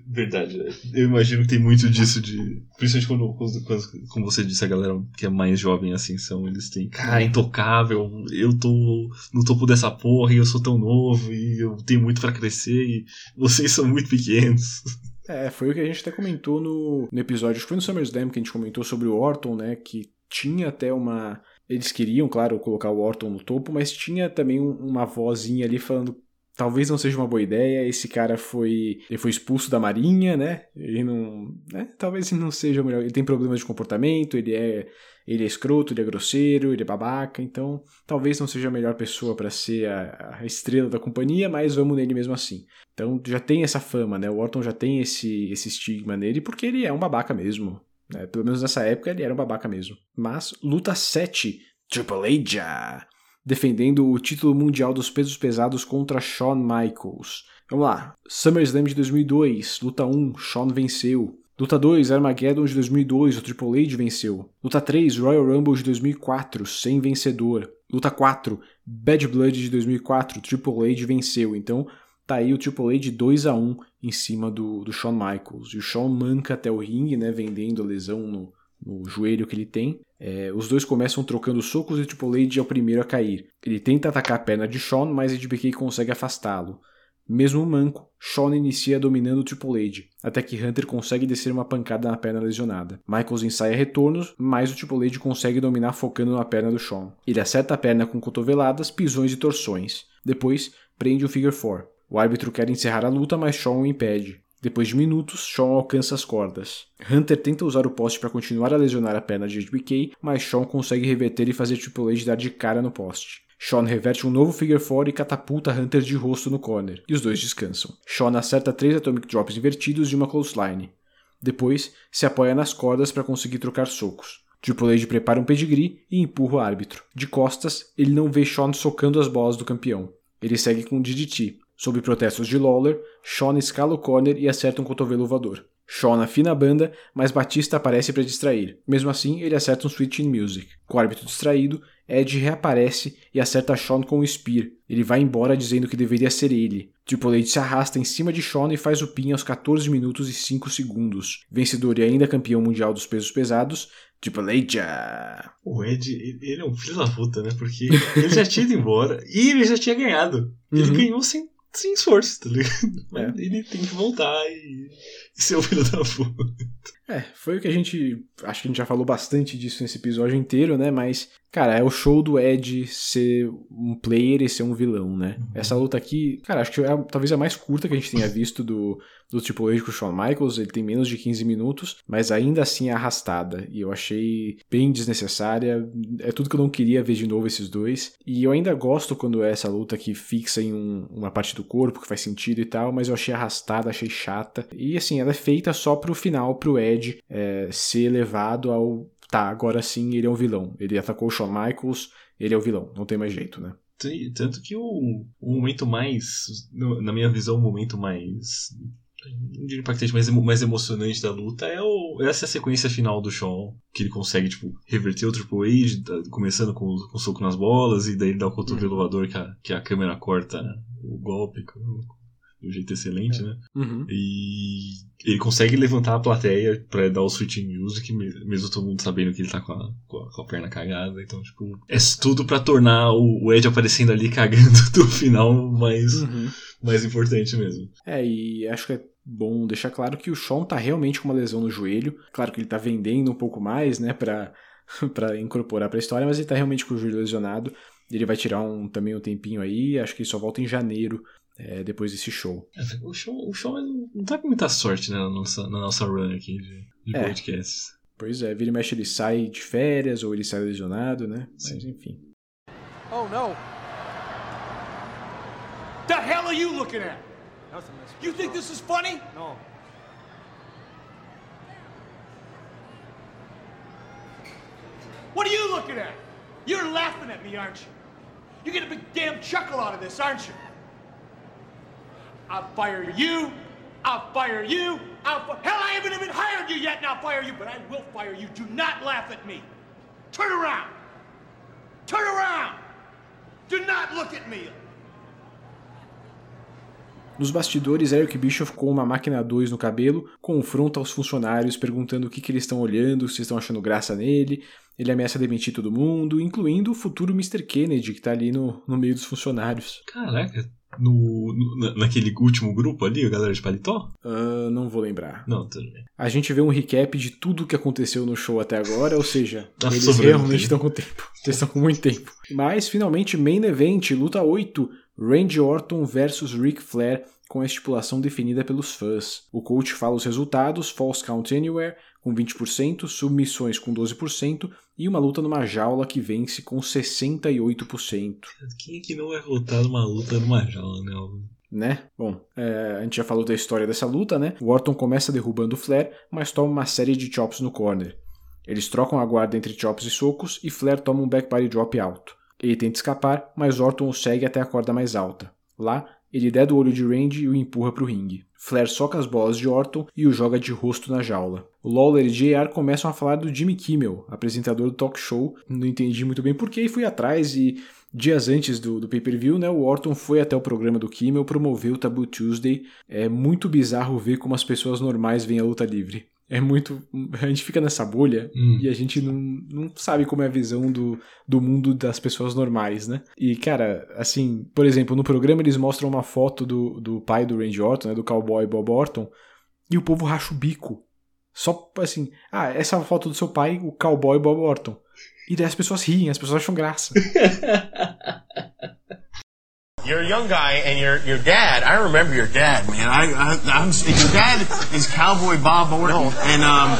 verdade. Eu imagino que tem muito disso de. Principalmente quando, quando, como você disse, a galera que é mais jovem assim são, eles têm. Cara, intocável, eu tô no topo dessa porra e eu sou tão novo e eu tenho muito para crescer e vocês são muito pequenos. É, foi o que a gente até comentou no, no episódio, acho que foi no SummerSlam que a gente comentou sobre o Orton, né? Que tinha até uma. Eles queriam, claro, colocar o Orton no topo, mas tinha também uma vozinha ali falando. Talvez não seja uma boa ideia. Esse cara foi, ele foi expulso da marinha, né? Ele não, né? Talvez ele não seja o melhor. Ele tem problemas de comportamento. Ele é, ele é escroto, ele é grosseiro, ele é babaca. Então, talvez não seja a melhor pessoa para ser a, a, estrela da companhia, mas vamos nele mesmo assim. Então, já tem essa fama, né? O Orton já tem esse, esse estigma nele porque ele é um babaca mesmo. Né? Pelo menos nessa época ele era um babaca mesmo. Mas, luta 7, Triple H, defendendo o título mundial dos pesos pesados contra Shawn Michaels. Vamos lá. SummerSlam de 2002, luta 1, Shawn venceu. Luta 2, Armageddon de 2002, o Triple H venceu. Luta 3, Royal Rumble de 2004, sem vencedor. Luta 4, Bad Blood de 2004, Triple H venceu. Então, tá aí o Triple H 2 a 1 em cima do, do Shawn Michaels. E o Shawn manca até o ringue, né, vendendo a lesão no, no joelho que ele tem. É, os dois começam trocando socos e Triple H é o primeiro a cair. Ele tenta atacar a perna de Shawn, mas Ed BK consegue afastá-lo. Mesmo manco, Shawn inicia dominando o Triple H, até que Hunter consegue descer uma pancada na perna lesionada. Michaels ensaia retornos, mas o Triple H consegue dominar focando na perna do Shawn. Ele acerta a perna com cotoveladas, pisões e torções. Depois, prende o Figure 4. O árbitro quer encerrar a luta, mas Shawn o impede. Depois de minutos, Shawn alcança as cordas. Hunter tenta usar o poste para continuar a lesionar a perna de HBK, mas Shawn consegue reverter e fazer Triple H dar de cara no poste. Shawn reverte um novo Figure 4 e catapulta Hunter de rosto no corner, e os dois descansam. Shawn acerta três Atomic Drops invertidos e uma clothesline. Depois, se apoia nas cordas para conseguir trocar socos. Triple H prepara um pedigree e empurra o árbitro. De costas, ele não vê Shawn socando as bolas do campeão. Ele segue com o DDT, Sob protestos de Lawler, Shawn escala o corner e acerta um cotovelo voador. Shawn afina a banda, mas Batista aparece para distrair. Mesmo assim, ele acerta um switch in music. Com o árbitro distraído, Ed reaparece e acerta Shawn com o Spear. Ele vai embora dizendo que deveria ser ele. Triple H se arrasta em cima de Shawn e faz o pin aos 14 minutos e 5 segundos. Vencedor e ainda campeão mundial dos pesos pesados, Triple H. O Ed, ele é um filho da puta, né? Porque ele já tinha ido embora e ele já tinha ganhado. Ele uhum. ganhou sem sem esforço, tá ligado? É. Ele tem que voltar e, e ser o filho da puta. É, foi o que a gente. Acho que a gente já falou bastante disso nesse episódio inteiro, né? Mas, cara, é o show do Ed ser um player e ser um vilão, né? Uhum. Essa luta aqui, cara, acho que é talvez a mais curta que a gente tenha visto do, do Triple H com o Shawn Michaels. Ele tem menos de 15 minutos, mas ainda assim é arrastada. E eu achei bem desnecessária. É tudo que eu não queria ver de novo esses dois. E eu ainda gosto quando é essa luta que fixa em um, uma parte do corpo, que faz sentido e tal, mas eu achei arrastada, achei chata. E assim, ela é feita só pro final, pro Ed é, ser levado ao. Tá, agora sim ele é um vilão. Ele atacou o Shawn Michaels, ele é o vilão, não tem mais jeito, né? Tanto que o, o momento mais. Na minha visão, o momento mais não diria impactante, mas mais emocionante da luta é o, essa sequência final do Shawn, que ele consegue, tipo, reverter o Triple H, tá, começando com, com o soco nas bolas, e daí ele dá o cotovelo uhum. voador que a, que a câmera corta o golpe, de um jeito excelente, é. né? Uhum. E ele consegue levantar a plateia pra dar o switch music, mesmo todo mundo sabendo que ele tá com a, com a, perna cagada. Então, tipo, é tudo para tornar o, o, Ed aparecendo ali cagando do final mais, uhum. mais importante mesmo. É, e acho que é bom deixar claro que o Sean tá realmente com uma lesão no joelho. Claro que ele tá vendendo um pouco mais, né, pra, pra incorporar pra história, mas ele tá realmente com o joelho lesionado. Ele vai tirar um, também um tempinho aí, acho que ele só volta em janeiro é, depois desse show. É, o show, o show não tá com muita sorte né, na, nossa, na nossa run aqui de, de é. podcasts. Pois é, vira e mexe ele sai de férias ou ele sai lesionado, né? Sim. Mas enfim. Oh não! The hell are you looking at? You think this is funny? No. What are you looking at? You're laughing at me, aren't you? You get a big damn chuckle out of this, aren't you? I'll fire you. I'll fire you. I'll fi- Hell, I haven't even hired you yet, and I'll fire you, but I will fire you. Do not laugh at me. Turn around. Turn around. Do not look at me. Nos bastidores, Eric Bischoff, com uma máquina 2 no cabelo, confronta os funcionários perguntando o que, que eles estão olhando, se estão achando graça nele. Ele ameaça demitir todo mundo, incluindo o futuro Mr. Kennedy, que tá ali no, no meio dos funcionários. Caraca, no, no- naquele último grupo ali, a galera de paletó? Ah, não vou lembrar. Não, tudo bem. A gente vê um recap de tudo o que aconteceu no show até agora, ou seja, Tá eles realmente estão com tempo. Eles estão com muito tempo. Mas, finalmente, Main Event, luta 8, Randy Orton versus Ric Flair, com a estipulação definida pelos fãs. O coach fala os resultados, False Count Anywhere com 20%, submissões com 12% e uma luta numa jaula que vence com 68%. Quem é que não vai votar numa luta numa jaula, né? Né? Bom, é, a gente já falou da história dessa luta, né? O Orton começa derrubando o Flair, mas toma uma série de chops no corner. Eles trocam a guarda entre chops e socos e Flair toma um back body drop alto. Ele tenta escapar, mas Orton o segue até a corda mais alta. Lá, ele deda o olho de Randy e o empurra para o ringue. Flair soca as bolas de Orton e o joga de rosto na jaula. Lawler e JR começam a falar do Jimmy Kimmel, apresentador do talk show. Não entendi muito bem porquê e fui atrás e dias antes do, do pay-per-view, né, o Orton foi até o programa do Kimmel, promoveu o Taboo Tuesday. É muito bizarro ver como as pessoas normais veem a luta livre. É muito. A gente fica nessa bolha Hum. e a gente não, não sabe como é a visão do, do mundo das pessoas normais, né? E, cara, assim, por exemplo, no programa eles mostram uma foto do, do pai do Randy Orton, né, do cowboy Bob Orton, e o povo racha o bico. Só assim, ah, essa é a foto do seu pai, o cowboy Bob Orton. E daí as pessoas riem, as pessoas acham graça. You're a young guy, and your your dad. I remember your dad, man. I, I I'm your dad is Cowboy Bob Orton, and um.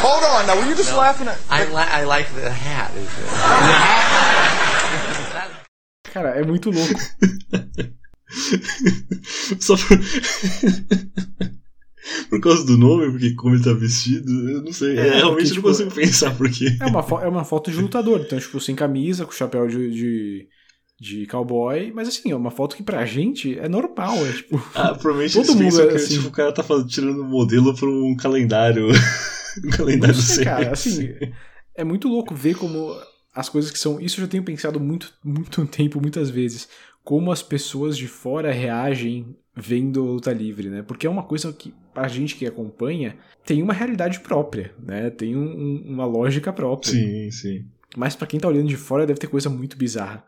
Hold on, now were you just laughing at? I li- I like the hat. Cara, é muito louco. Só por... por causa do nome, porque como ele tá vestido, eu não sei. É, É, realmente porque, eu não tipo, consigo pensar por quê. É uma, é uma foto de lutador, então, tipo, sem camisa, com chapéu de, de, de cowboy, mas assim, é uma foto que pra gente é normal, é tipo. Ah, provavelmente todo mundo pensam é que assim. tipo, o cara tá fazendo, tirando um modelo pra um calendário. um calendário sei, cara, assim, é muito louco ver como as coisas que são. Isso eu já tenho pensado muito, muito tempo, muitas vezes. Como as pessoas de fora reagem vendo a luta livre, né? Porque é uma coisa que a gente que acompanha tem uma realidade própria, né? Tem um- um- uma lógica própria. Sim, sim. Mas pra quem tá olhando de fora deve ter coisa muito bizarra.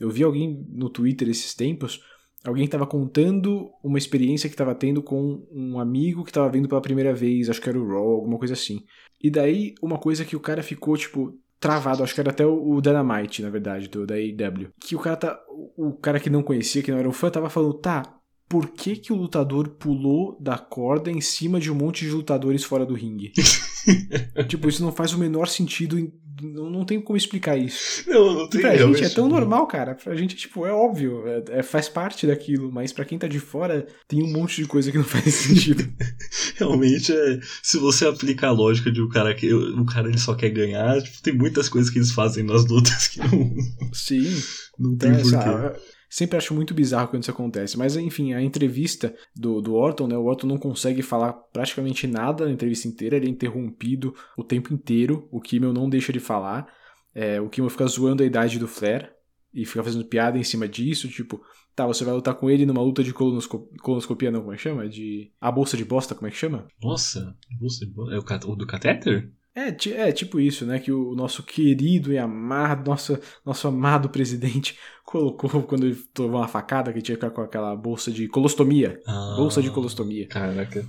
Eu vi alguém no Twitter esses tempos, alguém tava contando uma experiência que tava tendo com um amigo que tava vendo pela primeira vez, acho que era o Raw, alguma coisa assim. E daí uma coisa que o cara ficou tipo travado, acho que era até o Dynamite, na verdade, do da AEW, que o cara tá o o cara que não conhecia, que não era um fã, tava falando, tá, por que que o lutador pulou da corda em cima de um monte de lutadores fora do ringue? tipo, isso não faz o menor sentido, em- não, tem como explicar isso. Não, não E tem pra gente é tão não. normal, cara. Pra gente, tipo, é óbvio, é- é- faz parte daquilo, mas pra quem tá de fora, tem um monte de coisa que não faz sentido. Realmente é. Se você aplica a lógica de o cara que. O cara ele só quer ganhar, tipo, tem muitas coisas que eles fazem nas lutas que não. Sim. Não tem Então, porquê. essa- sempre acho muito bizarro quando isso acontece. Mas, enfim, a entrevista do, do Orton, né? O Orton não consegue falar praticamente nada na entrevista inteira, ele é interrompido o tempo inteiro. O Kimmel não deixa de falar. É, o Kimmel fica zoando a idade do Flair e fica fazendo piada em cima disso, tipo, tá, você vai lutar com ele numa luta de colonosco- colonoscopia, não, como é que chama? De. A bolsa de bosta, como é que chama? Nossa, você. É o, cat- o do catéter? É, é tipo isso, né? Que o nosso querido e amado, nosso, nosso amado presidente colocou quando ele tomou uma facada que tinha que ficar com aquela bolsa de colostomia. Ah. bolsa de colostomia. Caraca.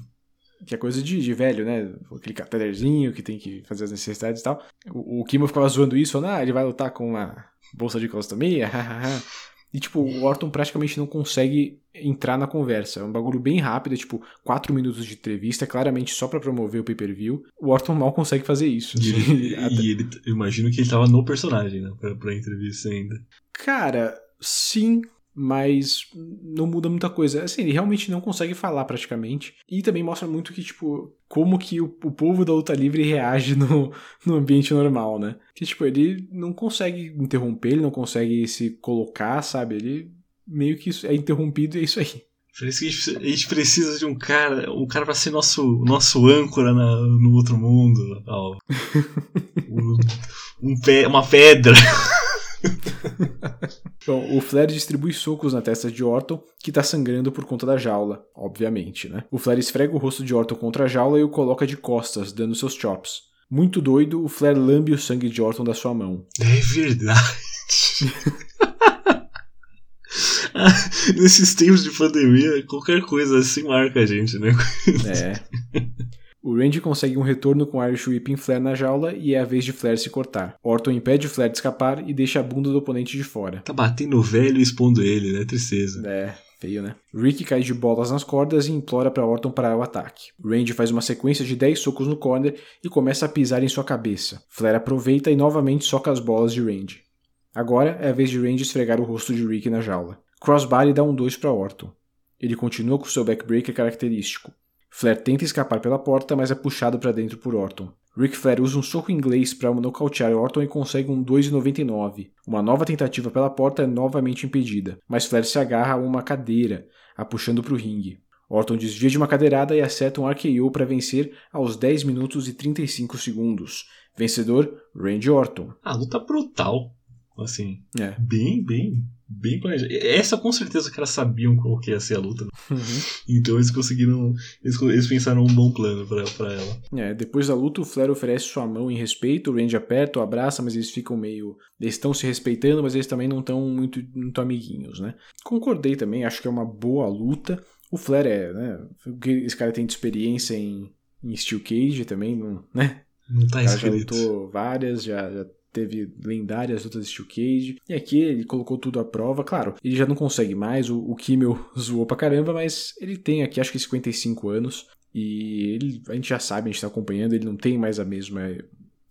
Que é coisa de, de velho, né? Aquele catéterzinho que tem que fazer as necessidades e tal. O, o Kimo ficava zoando isso, falando, ah, ele vai lutar com uma bolsa de colostomia. E, tipo, o Orton praticamente não consegue entrar na conversa. É um bagulho bem rápido, é tipo, quatro minutos de entrevista, claramente só pra promover o pay-per-view. O Orton mal consegue fazer isso. E ele, e ele- imagino que ele tava no personagem, né? Pra, pra entrevista ainda. Cara, sim. Mas não muda muita coisa. Assim, ele realmente não consegue falar praticamente. E também mostra muito que, tipo, como que o, o povo da luta livre reage no, no ambiente normal, né? Que, tipo, ele não consegue interromper, ele não consegue se colocar, sabe? Ele meio que é interrompido e é isso aí. Por isso que a gente precisa de um cara, um cara para ser nosso, nosso âncora na, no outro mundo. Um, um pé, uma pedra. Bom, o Flair distribui socos na testa de Orton, que tá sangrando por conta da jaula, obviamente, né? O Flair esfrega o rosto de Orton contra a jaula e o coloca de costas, dando seus chops. Muito doido, o Flair lambe o sangue de Orton da sua mão. É verdade. Nesses tempos de pandemia, qualquer coisa assim marca a gente, né? É. O Randy consegue um retorno com Irish Whip em Flair na jaula e é a vez de Flair se cortar. Orton impede o Flair de escapar e deixa a bunda do oponente de fora. Tá batendo o velho e expondo ele, né? Tristeza. É, feio, né? Rick cai de bolas nas cordas e implora para Orton parar o ataque. Randy faz uma sequência de 10 socos no corner e começa a pisar em sua cabeça. Flair aproveita e novamente soca as bolas de Randy. Agora é a vez de Randy esfregar o rosto de Rick na jaula. Crossbody dá um 2 para Orton. Ele continua com seu backbreaker característico. Flair tenta escapar pela porta, mas é puxado para dentro por Orton. Ric Flair usa um soco inglês para nocautear Orton e consegue um 2,99. Uma nova tentativa pela porta é novamente impedida, mas Flair se agarra a uma cadeira, a puxando para o ringue. Orton desvia de uma cadeirada e acerta um RKO para vencer aos 10 minutos e 35 segundos. Vencedor, Randy Orton. A luta brutal. Assim, é. bem, bem bem planejada. Essa com certeza que elas sabiam qual que ia ser a luta. Uhum. Então eles conseguiram. Eles, eles, pensaram um bom plano pra, pra ela. É, depois da luta, o Flair oferece sua mão em respeito, o Randy aperta, o abraça, mas eles ficam meio. Eles estão se respeitando, mas eles também não estão muito, muito amiguinhos, né? Concordei também, acho que é uma boa luta. O Flair é, né? Esse cara tem de experiência em, em Steel Cage também, né? Não tá escrito. já lutou várias, já, já teve lendárias lutas de Steel Cage. E aqui ele colocou tudo à prova. Claro, ele já não consegue mais, o, o Kimmel zoou pra caramba, mas ele tem aqui acho que 55 anos. E ele, a gente já sabe, a gente tá acompanhando, ele não tem mais a mesma.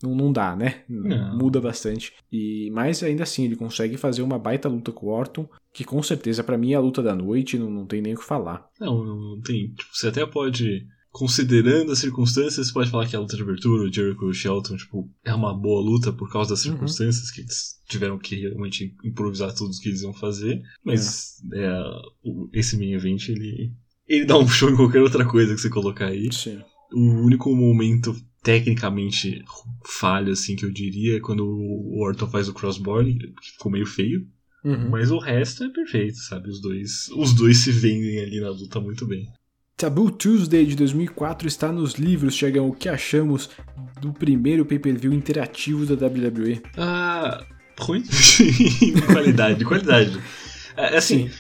Não, não dá, né? Não. Muda bastante. E Mas ainda assim, ele consegue fazer uma baita luta com o Orton, que com certeza para mim é a luta da noite, não, não tem nem o que falar. Não, não tem. Tipo, você até pode considerando as circunstâncias, você pode falar que a luta de abertura, o Jericho e o Shelton, tipo, é uma boa luta por causa das uhum. circunstâncias uhum. que eles tiveram que realmente improvisar tudo o que eles iam fazer. Mas é. É, esse main event, ele, ele dá um show em qualquer outra coisa que você colocar aí. Sim. O único momento tecnicamente falho, assim, que eu diria é quando o Orton faz o crossbody, que ficou meio feio. Uhum. Mas o resto é perfeito, sabe? Os dois, os dois se vendem ali na luta muito bem. Taboo Tuesday de 2004 está nos livros, Chegam. O que achamos do primeiro pay-per-view interativo da WWE? Ah, ruim. qualidade, qualidade. É, assim, Sim.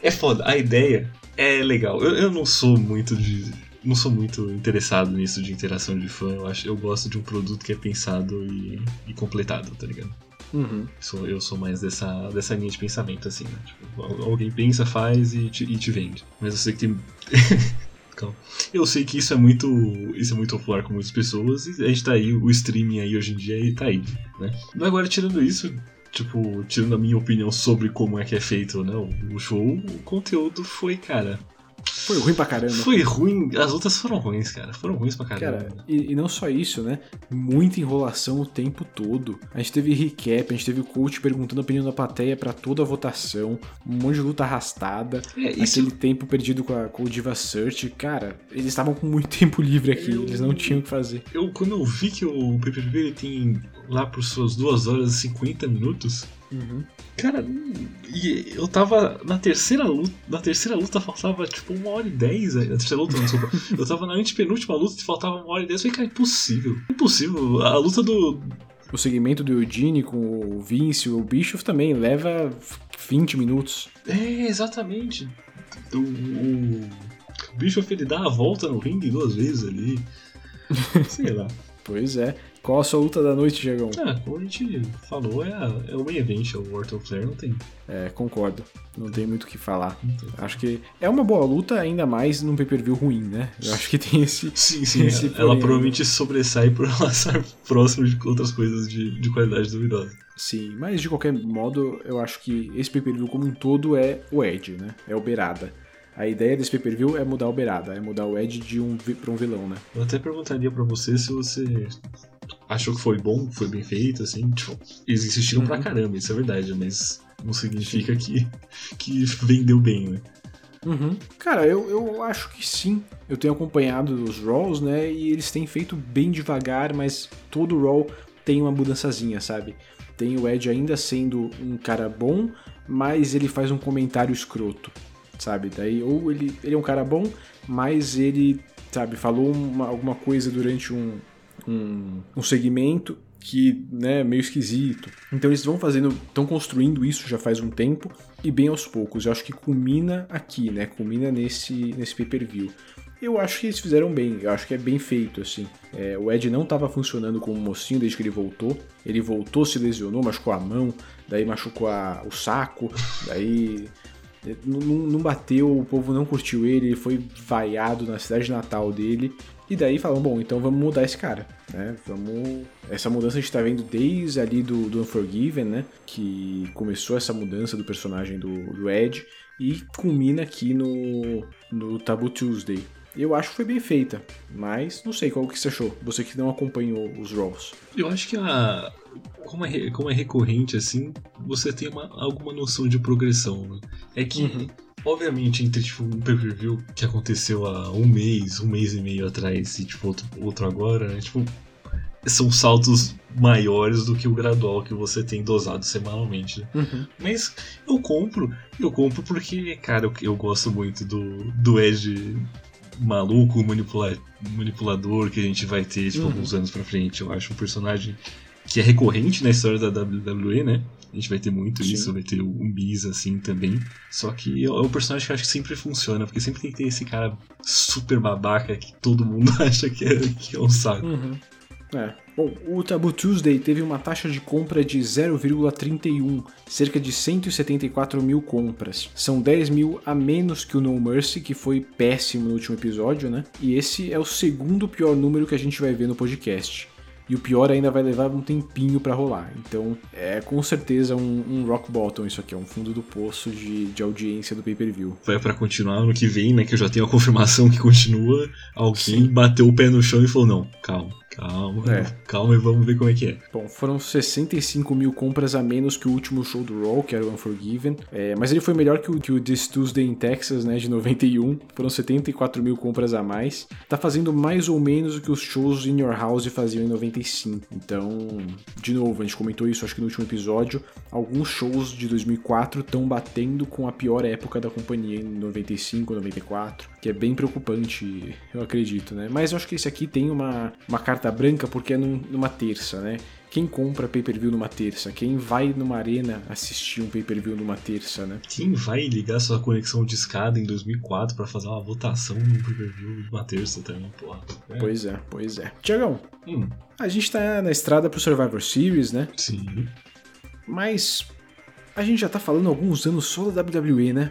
é foda. A ideia é legal. Eu, eu não sou muito de não sou muito interessado nisso de interação de fã. Eu, acho, eu gosto de um produto que é pensado e, e completado, tá ligado? Uhum. Sou, eu sou mais dessa, dessa linha de pensamento, assim, né? Tipo, alguém pensa, faz e te, e te vende. Mas eu sei que tem. Eu sei que isso é muito. Isso é muito popular com muitas pessoas e a gente tá aí, o streaming aí hoje em dia e tá aí, né? Agora, tirando isso, tipo, tirando a minha opinião sobre como é que é feito né, o show, o conteúdo foi, cara, foi ruim pra caramba. Foi ruim, as outras foram ruins, cara. Foram ruins pra caramba. Cara, e, e, não só isso, né? Muita enrolação o tempo todo. A gente teve recap, a gente teve o coach perguntando a opinião da plateia para toda a votação, um monte de luta arrastada, é, isso... aquele tempo perdido com, a, com o Diva Search. Cara, eles estavam com muito tempo livre aqui, eu... eles não tinham o que fazer. Eu, quando eu vi que o PPV tem lá por suas 2 horas e 50 minutos, Uhum. Cara, e eu tava na terceira luta. Na terceira luta faltava tipo uma hora e dez. Na terceira luta, não, desculpa. Eu tava na antepenúltima luta e faltava uma hora e dez. Eu falei, cara, impossível. Impossível. A luta do. O segmento do Eugene com o Vince e o Bischoff também leva 20 minutos. É, exatamente. O, o Bischoff ele dá a volta no ringue duas vezes ali. Sei lá. Pois é. Qual a sua luta da noite, Diagão? Ah, como a gente falou, é, é o main event, é o World of Flair, não tem. É, concordo. Não tem muito o que falar. Acho que é uma boa luta, ainda mais num pay-per-view ruim, né? Eu acho que tem esse. Sim, sim. esse ela, ela provavelmente sobressai por ela estar próximo de outras coisas de, de qualidade duvidosa. Sim, mas de qualquer modo, eu acho que esse pay-per-view como um todo é o Edge, né? É o Beirada. A ideia desse pay-per-view é mudar o Beirada, é mudar o Edge de um pra um vilão, né? Eu até perguntaria para você se você achou que foi bom, foi bem feito, assim, tipo, eles insistiram uhum. pra caramba, isso é verdade, mas não significa que, que vendeu bem, né? Uhum. Cara, eu, eu acho que sim. Eu tenho acompanhado os Raws, né? E eles têm feito bem devagar, mas todo Raw tem uma mudançazinha, sabe? Tem o Ed ainda sendo um cara bom, mas ele faz um comentário escroto, sabe? Daí, ou ele, ele é um cara bom, mas ele, sabe, falou uma, alguma coisa durante um, um, um segmento que né, meio esquisito. Então eles vão fazendo, estão construindo isso já faz um tempo e bem aos poucos. Eu acho que culmina aqui, né? Culmina nesse nesse pay-per-view. Eu acho que eles fizeram bem, eu acho que é bem feito, assim. É, o Ed não estava funcionando como mocinho desde que ele voltou. Ele voltou, se lesionou, machucou a mão, daí machucou a, o saco, daí é, não, não, bateu, o povo não curtiu ele, ele foi vaiado na cidade natal dele. E daí falam, bom, então vamos mudar esse cara, né? Vamos... Essa mudança a gente tá vendo desde ali do, do Unforgiven, né? Que começou essa mudança do personagem do, do Ed e culmina aqui no, no Taboo Tuesday. Eu acho que foi bem feita, mas não sei qual que você achou, você que não acompanhou os Raws. Eu acho que a, como é, como é recorrente assim, você tem uma, alguma noção de progressão. Né? É que uhum. Obviamente, entre tipo, um pay-per-view que aconteceu há um mês, um mês e meio atrás e tipo, outro, outro agora, né? tipo, são saltos maiores do que o gradual que você tem dosado semanalmente. Né? Uhum. Mas eu compro, eu compro porque, cara, eu, eu gosto muito do, do Edge maluco, manipula, manipulador que a gente vai ter tipo, uhum. alguns anos pra frente. Eu acho um personagem que é recorrente na história da WWE, né? A gente vai ter muito Sim. isso, vai ter o Miz assim também. Só que é um personagem que eu acho que sempre funciona, porque sempre tem que ter esse cara super babaca que todo mundo acha que é, que é um saco. Uhum. É. Bom, o Taboo Tuesday teve uma taxa de compra de 0,31, cerca de 174 mil compras. São 10 mil a menos que o No Mercy, que foi péssimo no último episódio, né? E esse é o segundo pior número que a gente vai ver no podcast. E o pior ainda vai levar um tempinho para rolar. Então é com certeza um, um, rock bottom isso aqui, é um fundo do poço de, de audiência do pay-per-view. Vai para continuar no que vem, né? Que eu já tenho a confirmação que continua. Alguém Sim. bateu o pé no chão e falou: não, calma. Calma, é. calma e vamos ver como é que é. Bom, foram 65 mil compras a menos que o último show do Raw, que era o Unforgiven. É, mas ele foi melhor que o, que o This Tuesday in Texas, né, de 91. Foram 74 mil compras a mais. Tá fazendo mais ou menos o que os shows in Your House faziam em 95. Então, de novo, a gente comentou isso acho que no último episódio. Alguns shows de 2004 estão batendo com a pior época da companhia em 95, 94, que é bem preocupante, eu acredito, né? Mas eu acho que esse aqui tem uma, uma carta carta branca porque é num, numa terça, né? Quem compra pay-per-view numa terça? Quem vai numa arena assistir um pay-per-view numa terça, né? Quem vai ligar sua conexão de escada em 2004 para fazer uma votação num pay-per-view numa terça também, porra? É. Pois é, pois é. Tiagão, hum. a gente tá na estrada pro Survivor Series, né? Sim. Mas a gente já tá falando há alguns anos só da WWE, né?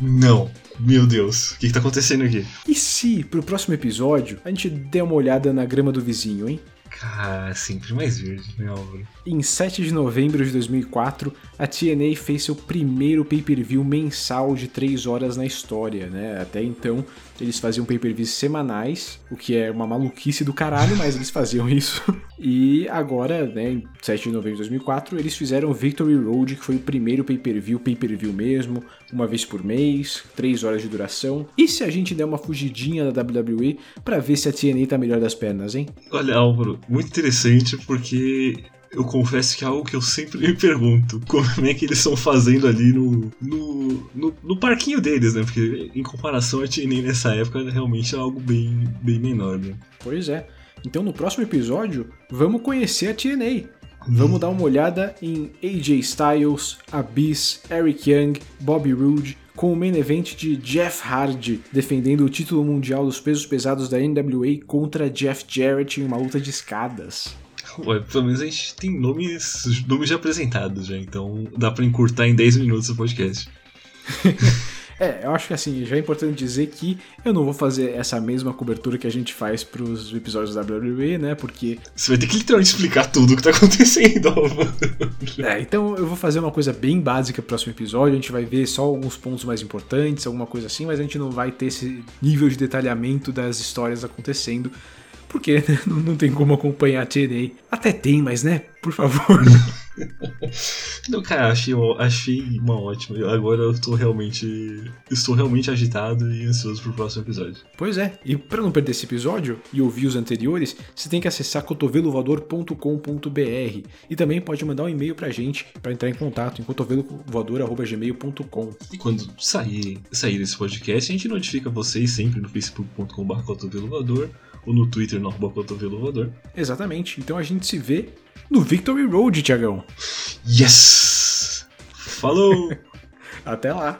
Não. Meu Deus, o que, que tá acontecendo aqui? E se, pro próximo episódio, a gente der uma olhada na grama do vizinho, hein? Cara, sempre mais verde, né, Álvaro? Em 7 de novembro de 2004, a TNA fez seu primeiro pay-per-view mensal de 3 horas na história, né? Até então, eles faziam pay-per-views semanais, o que é uma maluquice do caralho, mas eles faziam isso. E agora, né, em 7 de novembro de 2004, eles fizeram Victory Road, que foi o primeiro pay-per-view, pay-per-view mesmo, uma vez por mês, 3 horas de duração. E se a gente der uma fugidinha da WWE para ver se a TNA tá melhor das pernas, hein? Olha, Álvaro, muito interessante porque eu confesso que é algo que eu sempre me pergunto. Como é que eles estão fazendo ali no, no, no, no, parquinho deles, né? Porque em comparação a TNA nessa época, realmente é algo bem, bem menor, né? Pois é. Então no próximo episódio, vamos conhecer a TNA. Vamos dar uma olhada em AJ Styles, Abyss, Eric Young, Bobby Roode, com o main event de Jeff Hardy defendendo o título mundial dos pesos pesados da NWA contra Jeff Jarrett em uma luta de escadas. Ué, pelo menos a gente tem nomes, nomes já apresentados já, então dá pra encurtar em 10 minutos o podcast. É, eu acho que assim, já é importante dizer que eu não vou fazer essa mesma cobertura que a gente faz pros episódios da WWE, né? Porque. Você vai ter que literalmente explicar tudo o que tá acontecendo. é, então eu vou fazer uma coisa bem básica pro próximo episódio. A gente vai ver só alguns pontos mais importantes, alguma coisa assim, mas a gente não vai ter esse nível de detalhamento das histórias acontecendo. Porque né, não tem como acompanhar a TNA. Até tem, mas né, por favor. Não, cara, achei, achei uma ótima. Agora eu tô realmente. Estou realmente agitado e ansioso pro próximo episódio. Pois é, e para não perder esse episódio e ouvir os anteriores, você tem que acessar cotovelovoador.com.br e também pode mandar um e-mail pra gente para entrar em contato em cotovelovoador.gmail.com. E quando sair, sair esse podcast, a gente notifica vocês sempre no facebook.com.br cotovelovoador ou no Twitter no arroba cotovelovoador. Exatamente, então a gente se vê no Victory Road, Tiagão. Yes! Falou! Até lá!